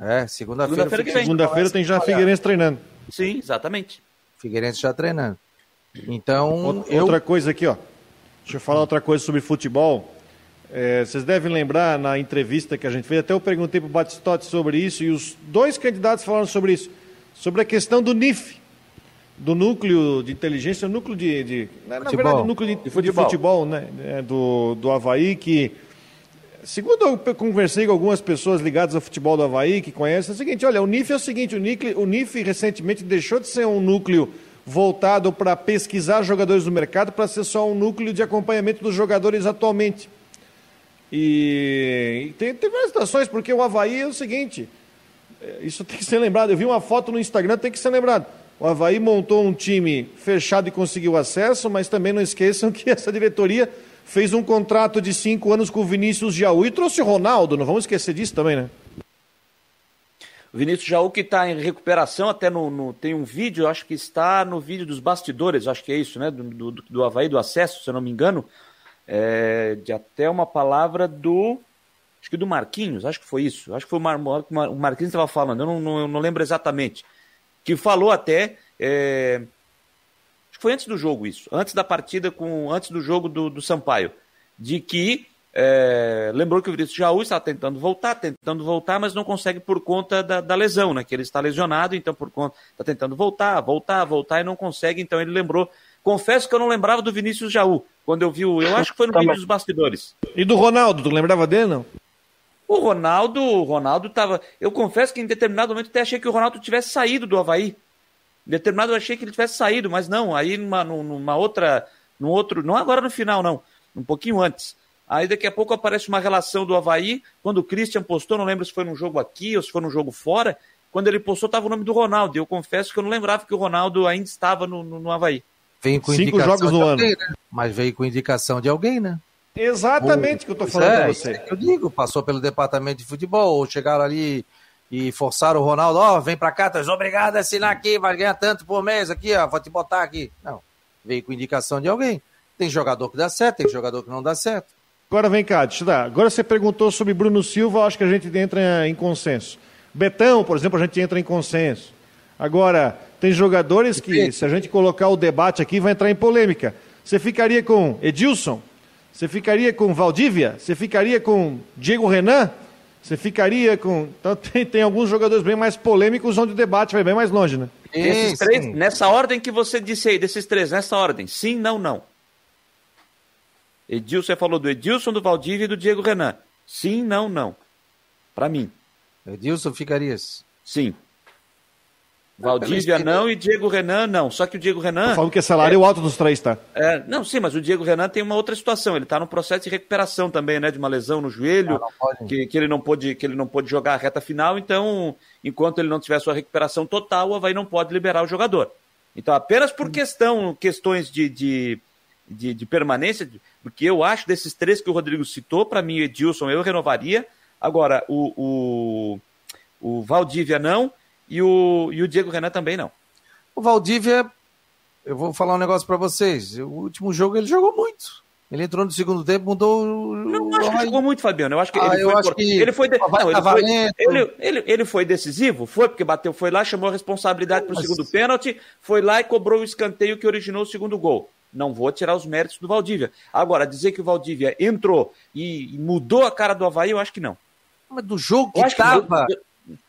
É, segunda-feira. Segunda-feira segunda tem já Figueirense treinando. Sim, exatamente. Figueirense já treinando. Então, outra, eu... outra coisa aqui, ó. Deixa eu falar outra coisa sobre futebol. É, vocês devem lembrar na entrevista que a gente fez, até eu perguntei para o Batistotti sobre isso, e os dois candidatos falaram sobre isso, sobre a questão do NIF, do núcleo de inteligência, núcleo de. de na, na verdade, núcleo de, de futebol, de futebol né? É, do, do Havaí, que. Segundo eu conversei com algumas pessoas ligadas ao futebol do Havaí, que conhecem, é o seguinte: olha, o NIF é o seguinte, o NIF, o NIF recentemente deixou de ser um núcleo voltado para pesquisar jogadores do mercado para ser só um núcleo de acompanhamento dos jogadores atualmente. E, e tem, tem, várias situações, porque o Havaí é o seguinte: é, isso tem que ser lembrado. Eu vi uma foto no Instagram, tem que ser lembrado. O Havaí montou um time fechado e conseguiu acesso, mas também não esqueçam que essa diretoria fez um contrato de cinco anos com o Vinícius Jaú e trouxe Ronaldo, não vamos esquecer disso também, né? O Vinícius Jaú que está em recuperação, até no, no, tem um vídeo, acho que está no vídeo dos bastidores, acho que é isso, né? Do, do, do Havaí, do acesso, se eu não me engano é, de até uma palavra do. Acho que do Marquinhos, acho que foi isso. Acho que foi o, Mar, o Marquinhos estava falando, eu não, não, não, lembro exatamente. Que falou até. É, acho que foi antes do jogo isso, antes da partida, com antes do jogo do, do Sampaio. De que é, lembrou que o Vinícius Jaú está tentando voltar, tentando voltar, mas não consegue por conta da, da, lesão, né? Que ele está lesionado, então por conta está tentando voltar, voltar, voltar e não consegue. Então ele lembrou Confesso que eu não lembrava do Vinícius Jaú, quando eu vi o. Eu acho que foi no tá vídeo dos bastidores. E do Ronaldo, tu lembrava dele, não? O Ronaldo, o Ronaldo tava. Eu confesso que em determinado momento até achei que o Ronaldo tivesse saído do Havaí. Em determinado eu achei que ele tivesse saído, mas não, aí numa, numa outra. Num outro. Não agora no final, não. Um pouquinho antes. Aí daqui a pouco aparece uma relação do Havaí. Quando o Christian postou, não lembro se foi num jogo aqui ou se foi num jogo fora. Quando ele postou, estava o nome do Ronaldo. E eu confesso que eu não lembrava que o Ronaldo ainda estava no, no, no Havaí. Veio com Cinco jogos no ano. Alguém, né? Mas veio com indicação de alguém, né? Exatamente o que eu estou falando é, para você. É eu digo, passou pelo departamento de futebol, ou chegaram ali e forçaram o Ronaldo, ó, oh, vem para cá, tu és obrigado a assinar aqui, vai ganhar tanto por mês aqui, ó, vou te botar aqui. Não, veio com indicação de alguém. Tem jogador que dá certo, tem jogador que não dá certo. Agora vem cá, deixa eu dar. Agora você perguntou sobre Bruno Silva, acho que a gente entra em consenso. Betão, por exemplo, a gente entra em consenso. Agora, tem jogadores que, se a gente colocar o debate aqui, vai entrar em polêmica. Você ficaria com Edilson? Você ficaria com Valdívia? Você ficaria com Diego Renan? Você ficaria com. Então tem, tem alguns jogadores bem mais polêmicos onde o debate vai bem mais longe, né? Esses três, nessa ordem que você disse aí, desses três, nessa ordem. Sim, não, não. Edilson, você falou do Edilson, do Valdívia e do Diego Renan. Sim, não, não. Para mim. Edilson ficarias? Sim. Valdívia não e Diego Renan não. Só que o Diego Renan. Falando que é salário é, alto dos três, tá? É, não, sim, mas o Diego Renan tem uma outra situação. Ele está no processo de recuperação também, né? De uma lesão no joelho, ah, que, que, ele não pôde, que ele não pôde jogar a reta final. Então, enquanto ele não tiver sua recuperação total, o Havaí não pode liberar o jogador. Então, apenas por questão, questões de, de, de, de permanência, porque eu acho desses três que o Rodrigo citou, para mim, o Edilson eu renovaria. Agora, o, o, o Valdívia não e o, e o Diego Renan também não. O Valdívia, eu vou falar um negócio para vocês. O último jogo ele jogou muito. Ele entrou no segundo tempo, mudou. Não acho que jogou muito, Fabiano. Eu acho que ah, ele, foi, que ele foi. De... Não, ele, foi ele, ele, ele, foi decisivo? Foi, porque bateu, foi lá, chamou a responsabilidade para o segundo pênalti, foi lá e cobrou o escanteio que originou o segundo gol. Não vou tirar os méritos do Valdívia. Agora, dizer que o Valdívia entrou e, e mudou a cara do Havaí, eu acho que não. Mas do jogo que estava.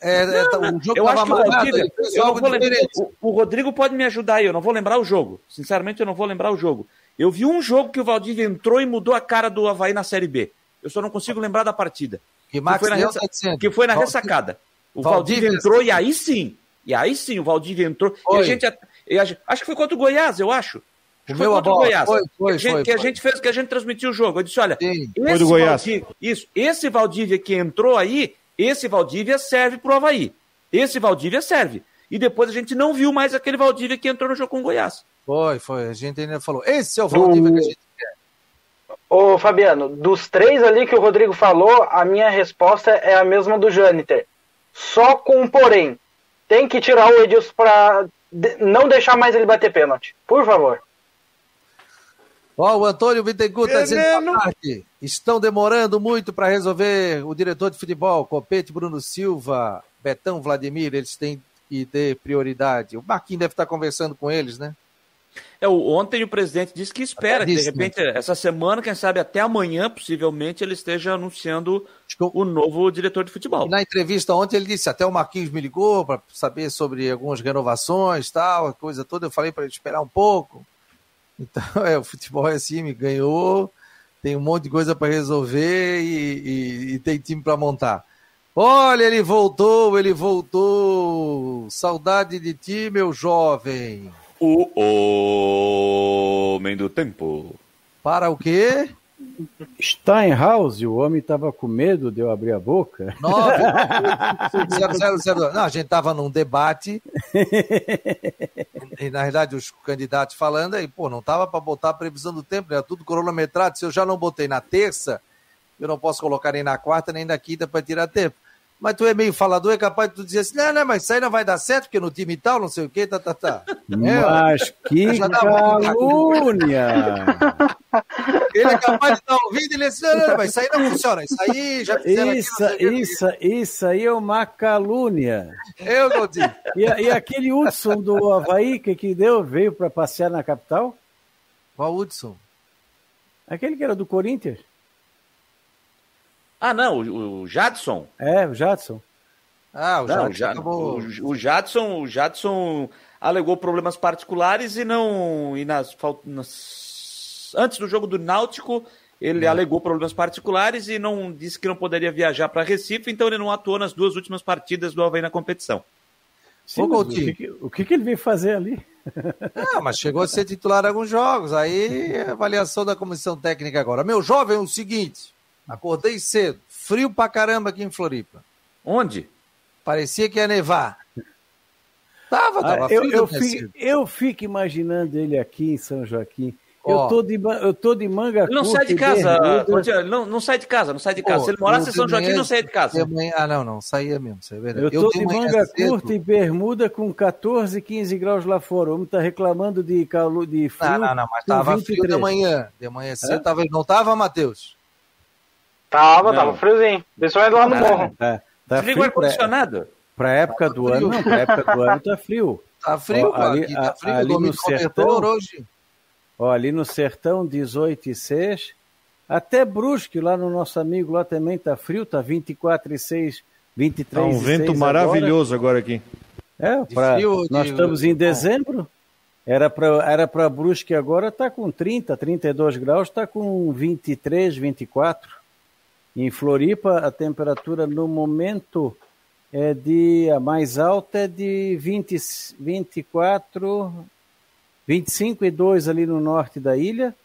É, é, tá, o jogo eu acho que o Rodrigo, eu não vou lembrar, o, o, Rodrigo pode me ajudar aí, eu não vou lembrar o jogo. Sinceramente, eu não vou lembrar o jogo. Eu vi um jogo que o Valdívia entrou e mudou a cara do Havaí na Série B. Eu só não consigo lembrar da partida. Que, que foi, na ressa... tá que foi na ressacada. O Valdívia, entrou e aí sim. E aí sim, o Valdívia entrou. E a gente, e a gente, Acho que foi contra o Goiás, eu acho. Acho foi contra o Goiás. Foi, foi, que, a gente, foi, que a gente fez, que a gente transmitiu o jogo. Eu disse: olha, sim. esse, Valdívia, isso, esse Valdívia que entrou aí, esse Valdívia serve para o Havaí. Esse Valdívia serve. E depois a gente não viu mais aquele Valdívia que entrou no jogo com o Goiás. Foi, foi. A gente ainda falou. Esse é o Valdívia que a gente quer. Ô, Fabiano, dos três ali que o Rodrigo falou, a minha resposta é a mesma do Jâniter. Só com um porém. Tem que tirar o Edilson para não deixar mais ele bater pênalti. Por favor. Ó, oh, o Antônio Bittencourt está dizendo Estão demorando muito para resolver o diretor de futebol, Copete, Bruno Silva, Betão, Vladimir, eles têm que ter prioridade. O Marquinhos deve estar conversando com eles, né? É, ontem o presidente disse que espera, que de repente, essa semana, quem sabe até amanhã, possivelmente, ele esteja anunciando o novo diretor de futebol. E na entrevista ontem ele disse, até o Marquinhos me ligou para saber sobre algumas renovações, tal, coisa toda. Eu falei para ele esperar um pouco. Então, é, o futebol é assim, me ganhou, tem um monte de coisa para resolver e, e, e, tem time para montar. Olha, ele voltou, ele voltou. Saudade de ti, meu jovem. O homem do tempo. Para o quê? Steinhaus, o homem estava com medo de eu abrir a boca. 9, 0, Não, a gente estava num debate e, na verdade, os candidatos falando aí, pô, não estava para botar a previsão do tempo, era tudo cronometrado. Se eu já não botei na terça, eu não posso colocar nem na quarta nem na quinta para tirar tempo mas tu é meio falador, é capaz de tu dizer assim, não, não, mas isso aí não vai dar certo, porque no time tal, não sei o quê, tá, tá, tá. Mas é, que calúnia! ele é capaz de estar ouvindo e ele diz, não, não, mas isso aí não funciona, isso aí já fizeram Isso, aqui, isso, isso aí é uma calúnia. Eu não digo. E, e aquele Hudson do Havaí que, que deu, veio para passear na capital? Qual Hudson? Aquele que era do Corinthians. Ah, não, o, o Jadson. É, o Jadson. Ah, o não, Jadson. acabou... o, o, Jadson, o Jadson alegou problemas particulares e não. E nas, nas antes do jogo do Náutico, ele é. alegou problemas particulares e não disse que não poderia viajar para Recife, então ele não atuou nas duas últimas partidas do Havaí na competição. Sim, o, que, o que, que ele veio fazer ali? Ah, mas chegou a ser titular em alguns jogos. Aí, avaliação da comissão técnica agora. Meu jovem, é o seguinte: Acordei cedo, frio pra caramba aqui em Floripa. Onde? Parecia que ia nevar. Tava, tava ah, frio. Eu, eu, fico, eu fico imaginando ele aqui em São Joaquim. Eu tô, de, eu tô de manga Não sai de casa, não, não sai de casa, não sai de casa. Se ele morasse em São Joaquim, não saia de casa. Manhã, ah, não, não, saía mesmo, é verdade. Eu tô eu de manga curta e bermuda com 14, 15 graus lá fora. O homem tá reclamando de calor, de frio. Não, não, não, mas tava 23. frio de manhã. De manhã cedo, tava, não tava, Matheus? Tava, não. tava friozinho. Principalmente lá no ah, morro. Tá, tá Desliga o ar-condicionado. Pra época tá do frio. ano, não, pra época do ano tá frio. Tá frio, Ó, ali, aqui, tá frio, ali no sertão, hoje. Ó, ali no sertão, 18 e 6. Até Brusque, lá no nosso amigo, lá também tá frio, tá 24 e 6, 23 tá um vento maravilhoso agora. agora aqui. É, pra, frio, nós de... estamos em dezembro. Era para era para Brusque agora tá com 30, 32 graus, tá com 23, 24. Em Floripa a temperatura no momento é de a mais alta é de 20, 24, 25 e 2 ali no norte da ilha.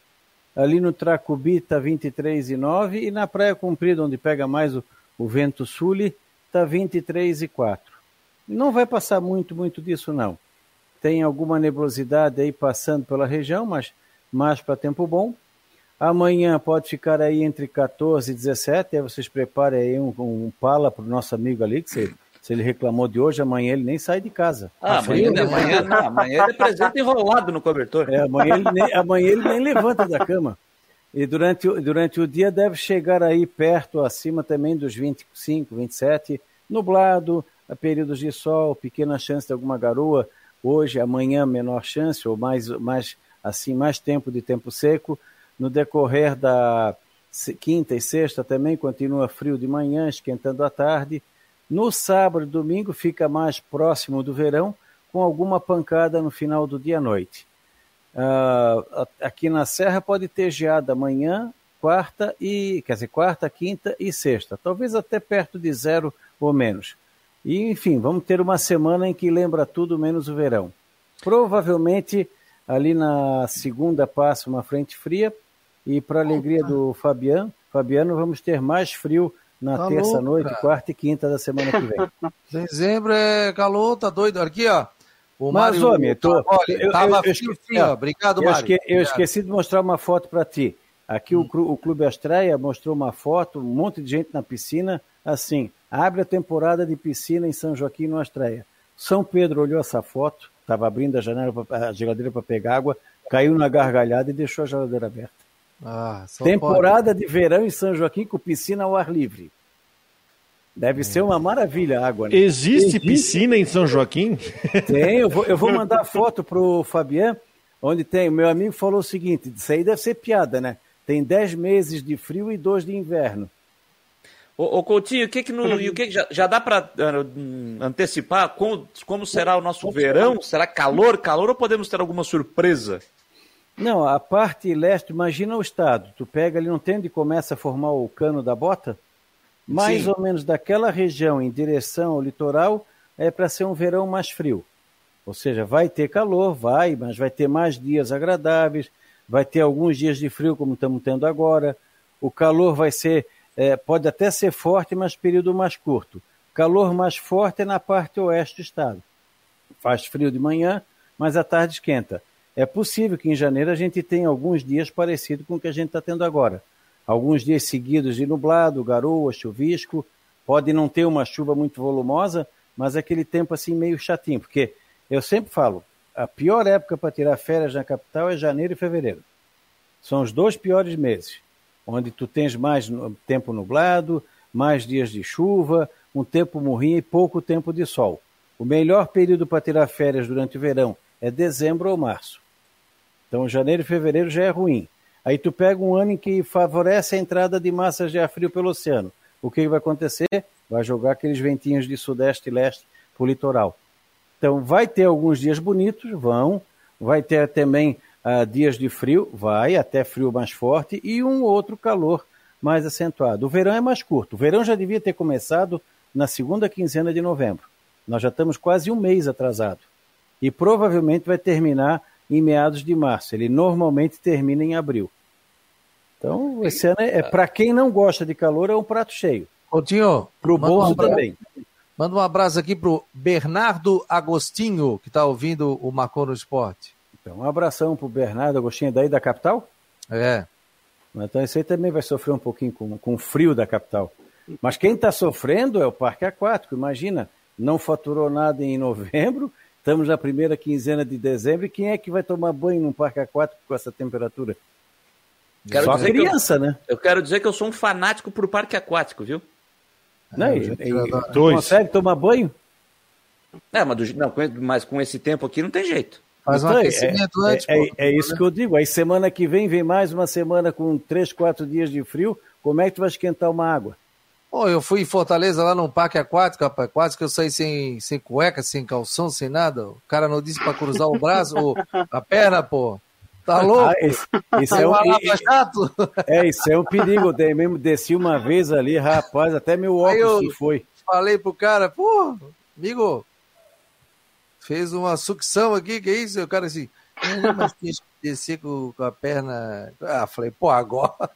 Ali no Tracubi está 23 e 9 e na Praia Comprida, onde pega mais o, o vento sul, está 23 e 4. Não vai passar muito, muito disso não. Tem alguma nebulosidade aí passando pela região, mas mais para tempo bom. Amanhã pode ficar aí entre 14 e 17. Aí vocês preparem aí um, um pala para o nosso amigo ali, que se, se ele reclamou de hoje, amanhã ele nem sai de casa. Ah, tá amanhã, amanhã, não, amanhã ele apresenta enrolado no cobertor. É, amanhã, ele nem, amanhã ele nem levanta da cama. E durante, durante o dia deve chegar aí perto, acima também dos 25, 27, nublado, a períodos de sol, pequena chance de alguma garoa. Hoje, amanhã, menor chance, ou mais, mais assim, mais tempo de tempo seco. No decorrer da quinta e sexta também continua frio de manhã, esquentando à tarde. No sábado e domingo fica mais próximo do verão, com alguma pancada no final do dia à noite. Uh, aqui na Serra pode ter geada amanhã, quarta e quer dizer quarta, quinta e sexta, talvez até perto de zero ou menos. E enfim, vamos ter uma semana em que lembra tudo menos o verão. Provavelmente ali na segunda passa uma frente fria e, para alegria do Fabiano, Fabiano, vamos ter mais frio na tá terça-noite, quarta e quinta da semana que vem. Dezembro é calor, tá doido. Aqui, ó. O Mas, Mário, homem, tô, olha, eu, tava eu, eu, esqueci, ó. Obrigado, eu Mário. Esque, eu esqueci de mostrar uma foto para ti. Aqui hum. o, o Clube Astreia mostrou uma foto, um monte de gente na piscina, assim, abre a temporada de piscina em São Joaquim no Astreia. São Pedro olhou essa foto, estava abrindo a janela, a geladeira para pegar água, caiu na gargalhada e deixou a geladeira aberta. Ah, Temporada pode. de verão em São Joaquim com piscina ao ar livre. Deve ser uma maravilha a água. Né? Existe, Existe, piscina em São Joaquim? Tem, eu vou, eu vou mandar foto pro Fabian, onde tem. Meu amigo falou o seguinte: isso aí deve ser piada, né? Tem 10 meses de frio e 2 de inverno. Ô, ô Coutinho, o que que, no, o que, que já, já, dá para uh, antecipar como, como será o nosso verão? Será calor, calor ou podemos ter alguma surpresa? Não, a parte leste, imagina o estado. Tu pega ali, não tem onde começa a formar o cano da bota? Mais Sim. ou menos daquela região em direção ao litoral é para ser um verão mais frio. Ou seja, vai ter calor, vai, mas vai ter mais dias agradáveis, vai ter alguns dias de frio como estamos tendo agora. O calor vai ser, é, pode até ser forte, mas período mais curto. Calor mais forte é na parte oeste do estado. Faz frio de manhã, mas à tarde esquenta. É possível que em janeiro a gente tenha alguns dias parecidos com o que a gente está tendo agora. Alguns dias seguidos de nublado, garoa, chuvisco. Pode não ter uma chuva muito volumosa, mas aquele tempo assim meio chatinho, porque eu sempre falo, a pior época para tirar férias na capital é janeiro e fevereiro. São os dois piores meses, onde tu tens mais tempo nublado, mais dias de chuva, um tempo morrinho e pouco tempo de sol. O melhor período para tirar férias durante o verão é dezembro ou março. Então, janeiro e fevereiro já é ruim. Aí tu pega um ano em que favorece a entrada de massas de ar frio pelo oceano. O que vai acontecer? Vai jogar aqueles ventinhos de sudeste e leste para o litoral. Então, vai ter alguns dias bonitos, vão. Vai ter também uh, dias de frio, vai, até frio mais forte, e um outro calor mais acentuado. O verão é mais curto. O verão já devia ter começado na segunda quinzena de novembro. Nós já estamos quase um mês atrasado. E provavelmente vai terminar em meados de março. Ele normalmente termina em abril. Então, esse ano é, é para quem não gosta de calor, é um prato cheio. Coutinho, pro bolso um também. Manda um abraço aqui pro Bernardo Agostinho, que está ouvindo o Macon no Esporte. Então, um abração pro Bernardo Agostinho, daí da capital? É. Então, esse aí também vai sofrer um pouquinho com, com o frio da capital. Mas quem está sofrendo é o Parque Aquático. Imagina, não faturou nada em novembro Estamos na primeira quinzena de dezembro e quem é que vai tomar banho num parque aquático com essa temperatura? Quero Só dizer que eu- criança, né? Eu quero dizer que eu sou um fanático por parque aquático, viu? Não, É, e- e-. Dois. consegue tomar banho? É, mas, do- não, com- mas com esse tempo aqui não tem jeito. Faz um Então, é- aquecimento é, antes. é, pô. é isso que eu digo. Aí semana que vem vem mais uma semana com três, quatro dias de frio. Como é que tu vai esquentar uma água? Pô, eu fui em Fortaleza lá num parque aquático, rapaz. Quase que eu saí sem, sem cueca, sem calção, sem nada. O cara não disse pra cruzar o braço, o- a perna, pô. Tá louco? Ah, esse, esse É é, um, é, isso é um perigo. Eu mesmo desci uma vez ali, rapaz, até meu óculos eu- se foi. Falei pro cara, pô, amigo, fez uma sucção aqui, que é isso? E o cara assim, "É, mas tinha que descer com, com a perna. Ah, falei, pô, agora.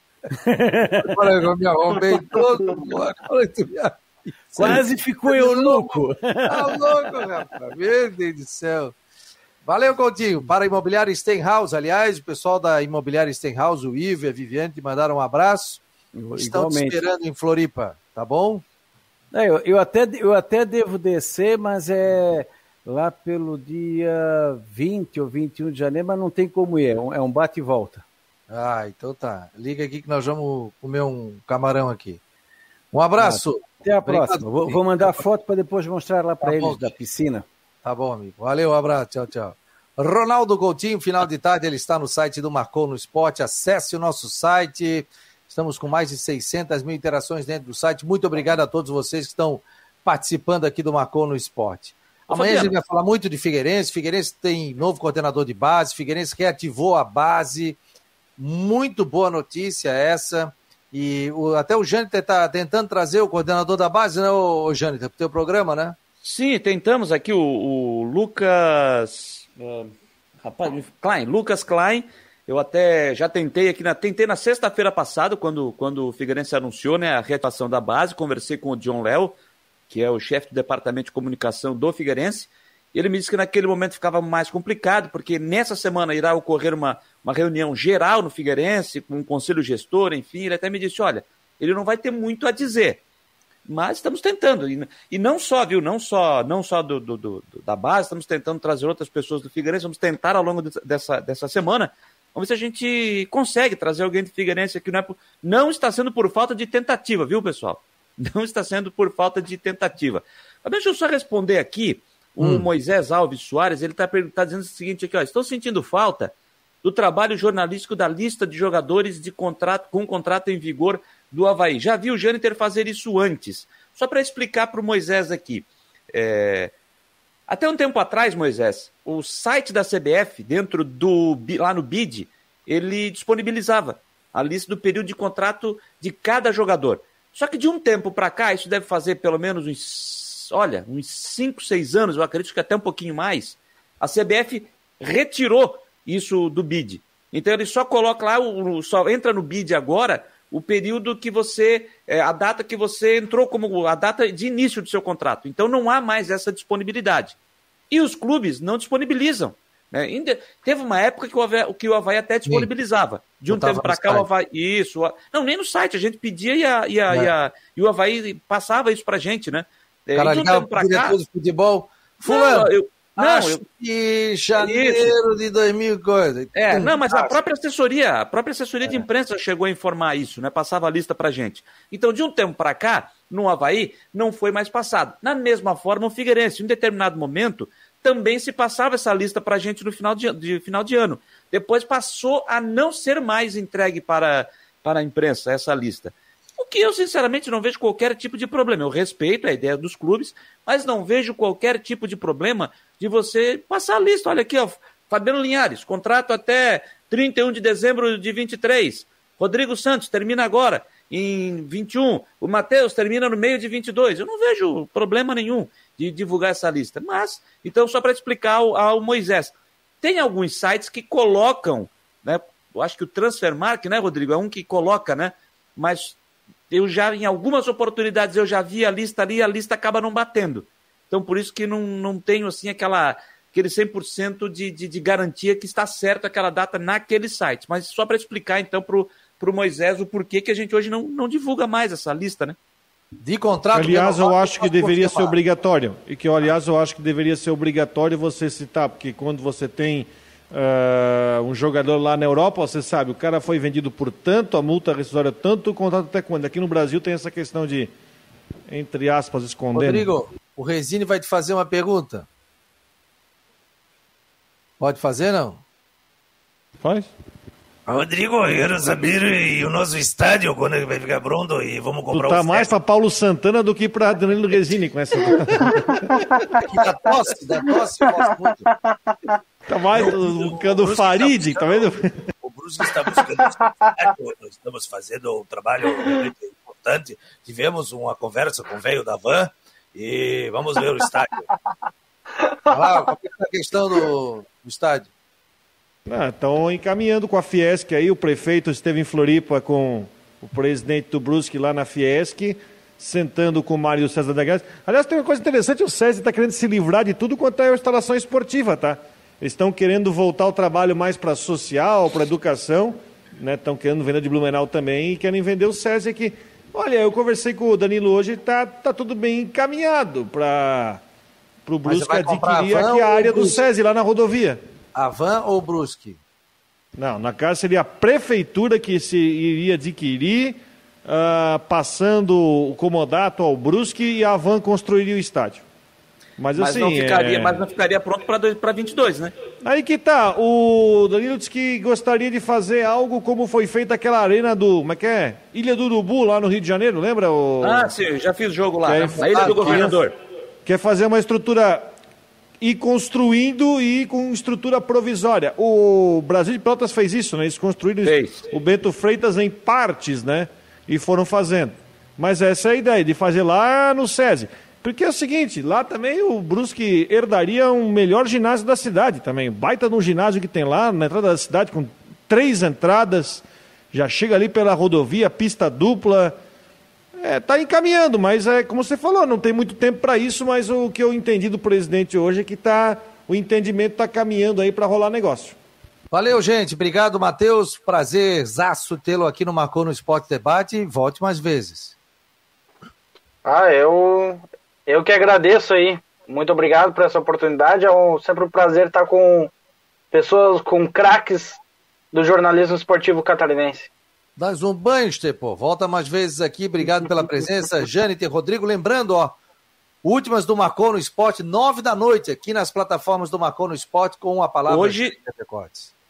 Agora eu me arrombei todo, pô, agora tu me avisa. Quase ficou eunuco. Tá louco, rapaz. Meu Deus do céu. Valeu, Coutinho. Para a Imobiliária Stenhouse, aliás, o pessoal da Imobiliária Stenhouse, o Ivo e a Viviane, te mandaram um abraço. Estão te esperando em Floripa, tá bom? É, eu, eu até, eu até devo descer, mas é lá pelo dia 20 ou 21 de janeiro, mas não tem como ir. É um, é um bate e volta. Ah, então tá. Liga aqui que nós vamos comer um camarão aqui. Um abraço. Até a Obrigado, próxima. Vou, vou mandar foto para depois mostrar lá para Tá eles bom. da piscina. Tá bom, amigo. Valeu, um abraço. Tchau, tchau. Ronaldo Coutinho, final de tarde, ele está no site do Marcou no Esporte. Acesse o nosso site. Estamos com mais de 600 mil interações dentro do site. Muito obrigado a todos vocês que estão participando aqui do Marcou no Esporte. Amanhã a gente vai falar muito de Figueirense. Figueirense tem novo coordenador de base. Figueirense reativou a base. Muito boa notícia essa. E o- até o Jâniter está tentando trazer o coordenador da base, né, ô, Jâniter, para o teu programa, né? Sim, tentamos aqui o, o Lucas. ah, rapaz, Klein, Lucas Klein. Eu até já tentei aqui na. Tentei na sexta-feira passada, quando, quando o Figueirense anunciou né, a reativação da base, conversei com o John Léo, que é o chefe do departamento de comunicação do Figueirense. Ele me disse que naquele momento ficava mais complicado, porque nessa semana irá ocorrer uma, uma reunião geral no Figueirense, com um conselho gestor, enfim. Ele até me disse: olha, ele não vai ter muito a dizer mas estamos tentando. E, e não só viu não só não só do, do- do- da base estamos tentando trazer outras pessoas do Figueirense vamos tentar ao longo de- dessa, dessa semana vamos ver se a gente consegue trazer alguém do Figueirense aqui não é por, não está sendo por falta de tentativa viu pessoal? Não está sendo por falta de tentativa. Mas deixa eu só responder aqui o Moisés Alves Soares ele está tá dizendo o seguinte aqui ó estou sentindo falta do trabalho jornalístico da lista de jogadores de contrato com contrato em vigor do Havaí. Já vi o Jâniter fazer isso antes. Só para explicar para o Moisés aqui. é, Até um tempo atrás, Moisés, o site da CBF, dentro do lá no BID, ele disponibilizava a lista do período de contrato de cada jogador. Só que de um tempo para cá, isso deve fazer pelo menos uns, olha, uns 5, 6 anos, eu acredito que até um pouquinho mais, a CBF retirou isso do bid. Então ele só coloca lá, o- o- só entra no bid agora o período que você, é, a data que você entrou como a data de início do seu contrato. Então não há mais essa disponibilidade. E os clubes não disponibilizam. né? Ainda- teve uma época que o Havaí, que o Havaí até disponibilizava. De um tempo para cá, o site. Havaí. Isso. o- Não, nem no site. A gente pedia e, a, e, a, É. e, a- e o Havaí passava isso pra gente, né? É, O cara e de um ligava cá. diretor de futebol. Fulano, Não, eu, não, acho eu, que janeiro de 2000 e coisa. É, Tum, não, mas a passa. própria assessoria, a própria assessoria de imprensa chegou a informar isso, né? Passava a lista pra gente. Então, de um tempo pra cá, no Havaí, não foi mais passado. Na mesma forma, o Figueirense, em um determinado momento, também se passava essa lista pra gente no final de, de final de ano. Depois passou a não ser mais entregue para, para a imprensa essa lista. O que eu, sinceramente, não vejo qualquer tipo de problema. Eu respeito a ideia dos clubes, mas não vejo qualquer tipo de problema de você passar a lista. Olha aqui, ó, Fabiano Linhares, contrato até 31 de dezembro de 23. Rodrigo Santos termina agora, em 21. O Matheus termina no meio de 22. Eu não vejo problema nenhum de divulgar essa lista. Mas, então, só para explicar ao, ao Moisés, tem alguns sites que colocam, né? Eu acho que o Transfermark, né, Rodrigo, é um que coloca, né? Mas eu já, em algumas oportunidades, eu já vi a lista ali e a lista acaba não batendo. Então, por isso que não, não tenho, assim, aquela, aquele 100% de, de, de garantia que está certo aquela data naquele site. Mas só para explicar, então, para o Moisés o porquê que a gente hoje não, não divulga mais essa lista, né? De contrato. Aliás, eu acho que deveria ser obrigatório. E que, aliás, eu acho que deveria ser obrigatório você citar, porque quando você tem uh, um jogador lá na Europa, você sabe, o cara foi vendido por tanto, a multa rescisória tanto, o contrato até quando? Aqui no Brasil tem essa questão de, entre aspas, esconder. Rodrigo, o Resine vai te fazer uma pergunta. Pode fazer, não? Faz. Rodrigo, eu quero saber e o nosso estádio, quando ele vai ficar pronto e vamos comprar tu tá mais para Paulo Santana do que para Danilo Resine com essa. da tosse, da tosse, eu gosto muito. Tá mais buscando o Farid, tá vendo? O Brusque está buscando estamos fazendo um trabalho muito importante. Tivemos uma conversa com o velho da van e vamos ver o estádio. Ah, qual é a questão do, do estádio? Estão ah, encaminhando com a Fiesc aí, o prefeito esteve em Floripa com o presidente do Brusque lá na Fiesc, sentando com o Mário César da Graça. Aliás, tem uma coisa interessante, o César está querendo se livrar de tudo quanto é a instalação esportiva, tá? Eles estão querendo voltar o trabalho mais para social, para educação, né? Estão querendo vender de Blumenau também e querem vender o César aqui. Olha, eu conversei com o Danilo hoje, tá, tá tudo bem encaminhado para o Brusque adquirir aqui a área do César lá na rodovia. A van ou Brusque? Não, na casa seria a prefeitura que se iria adquirir, uh, passando o comodato ao Brusque e a van construiria o estádio. Mas, mas assim. Não ficaria, é... Mas não ficaria pronto para 22, né? Aí que tá. O Danilo disse que gostaria de fazer algo como foi feita aquela arena do. Como é que é? Ilha do Urubu, lá no Rio de Janeiro, lembra? O... Ah, sim, já fiz jogo lá. É, na Ilha ah, do Governador. Quer fazer uma estrutura e construindo e com estrutura provisória. O Brasil de Pelotas fez isso, né? Eles construíram fez. o Bento Freitas em partes, né? E foram fazendo. Mas essa é a ideia, de fazer lá no SESI. Porque é o seguinte, lá também o Brusque herdaria um melhor ginásio da cidade também. Baita no ginásio que tem lá, na entrada da cidade, com três entradas. Já chega ali pela rodovia, pista dupla é, tá encaminhando, mas é como você falou, não tem muito tempo para isso, mas o que eu entendi do presidente hoje é que tá, o entendimento está caminhando aí para rolar negócio. Valeu, gente. Obrigado, Matheus. Prazer, zaço tê-lo aqui no Marcou no Esporte Debate. Volte mais vezes. Ah, eu, eu que agradeço aí. Muito obrigado por essa oportunidade. É um, sempre um prazer estar com pessoas, com craques do jornalismo esportivo catarinense. Dás um banho, Estepô. Volta mais vezes aqui. Obrigado pela presença. Jâniter Rodrigo. Lembrando, ó, últimas do Marcou no Esporte, nove da noite, aqui nas plataformas do Marcou no Esporte, com a palavra hoje,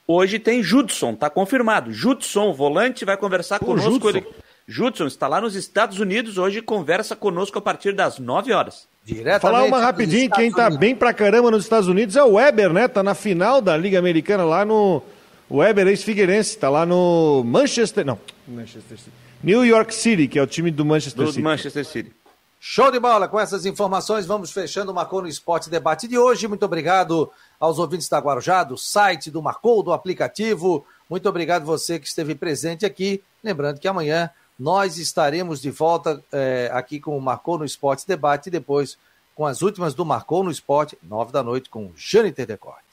hoje tem Judson, tá confirmado. Judson, volante, vai conversar conosco. Judson. Ele... Judson está lá nos Estados Unidos, hoje conversa conosco a partir das nove horas. Diretamente Falar uma rapidinho, quem tá bem pra caramba nos Estados Unidos é o Weber, né? Tá na final da Liga Americana lá no o Weber, ex-figueirense, está lá no Manchester. Não, Manchester City. New York City, que é o time do Manchester do City. Manchester City. Show de bola! Com essas informações, vamos fechando o Marcou no Esporte Debate de hoje. Muito obrigado aos ouvintes da Guarujá, do site, do Marcou, do aplicativo. Muito obrigado você que esteve presente aqui. Lembrando que amanhã nós estaremos de volta é, aqui com o Marcou no Esporte Debate e depois com as últimas do Marcou no Esporte, nove da noite, com Jâniter Decortes.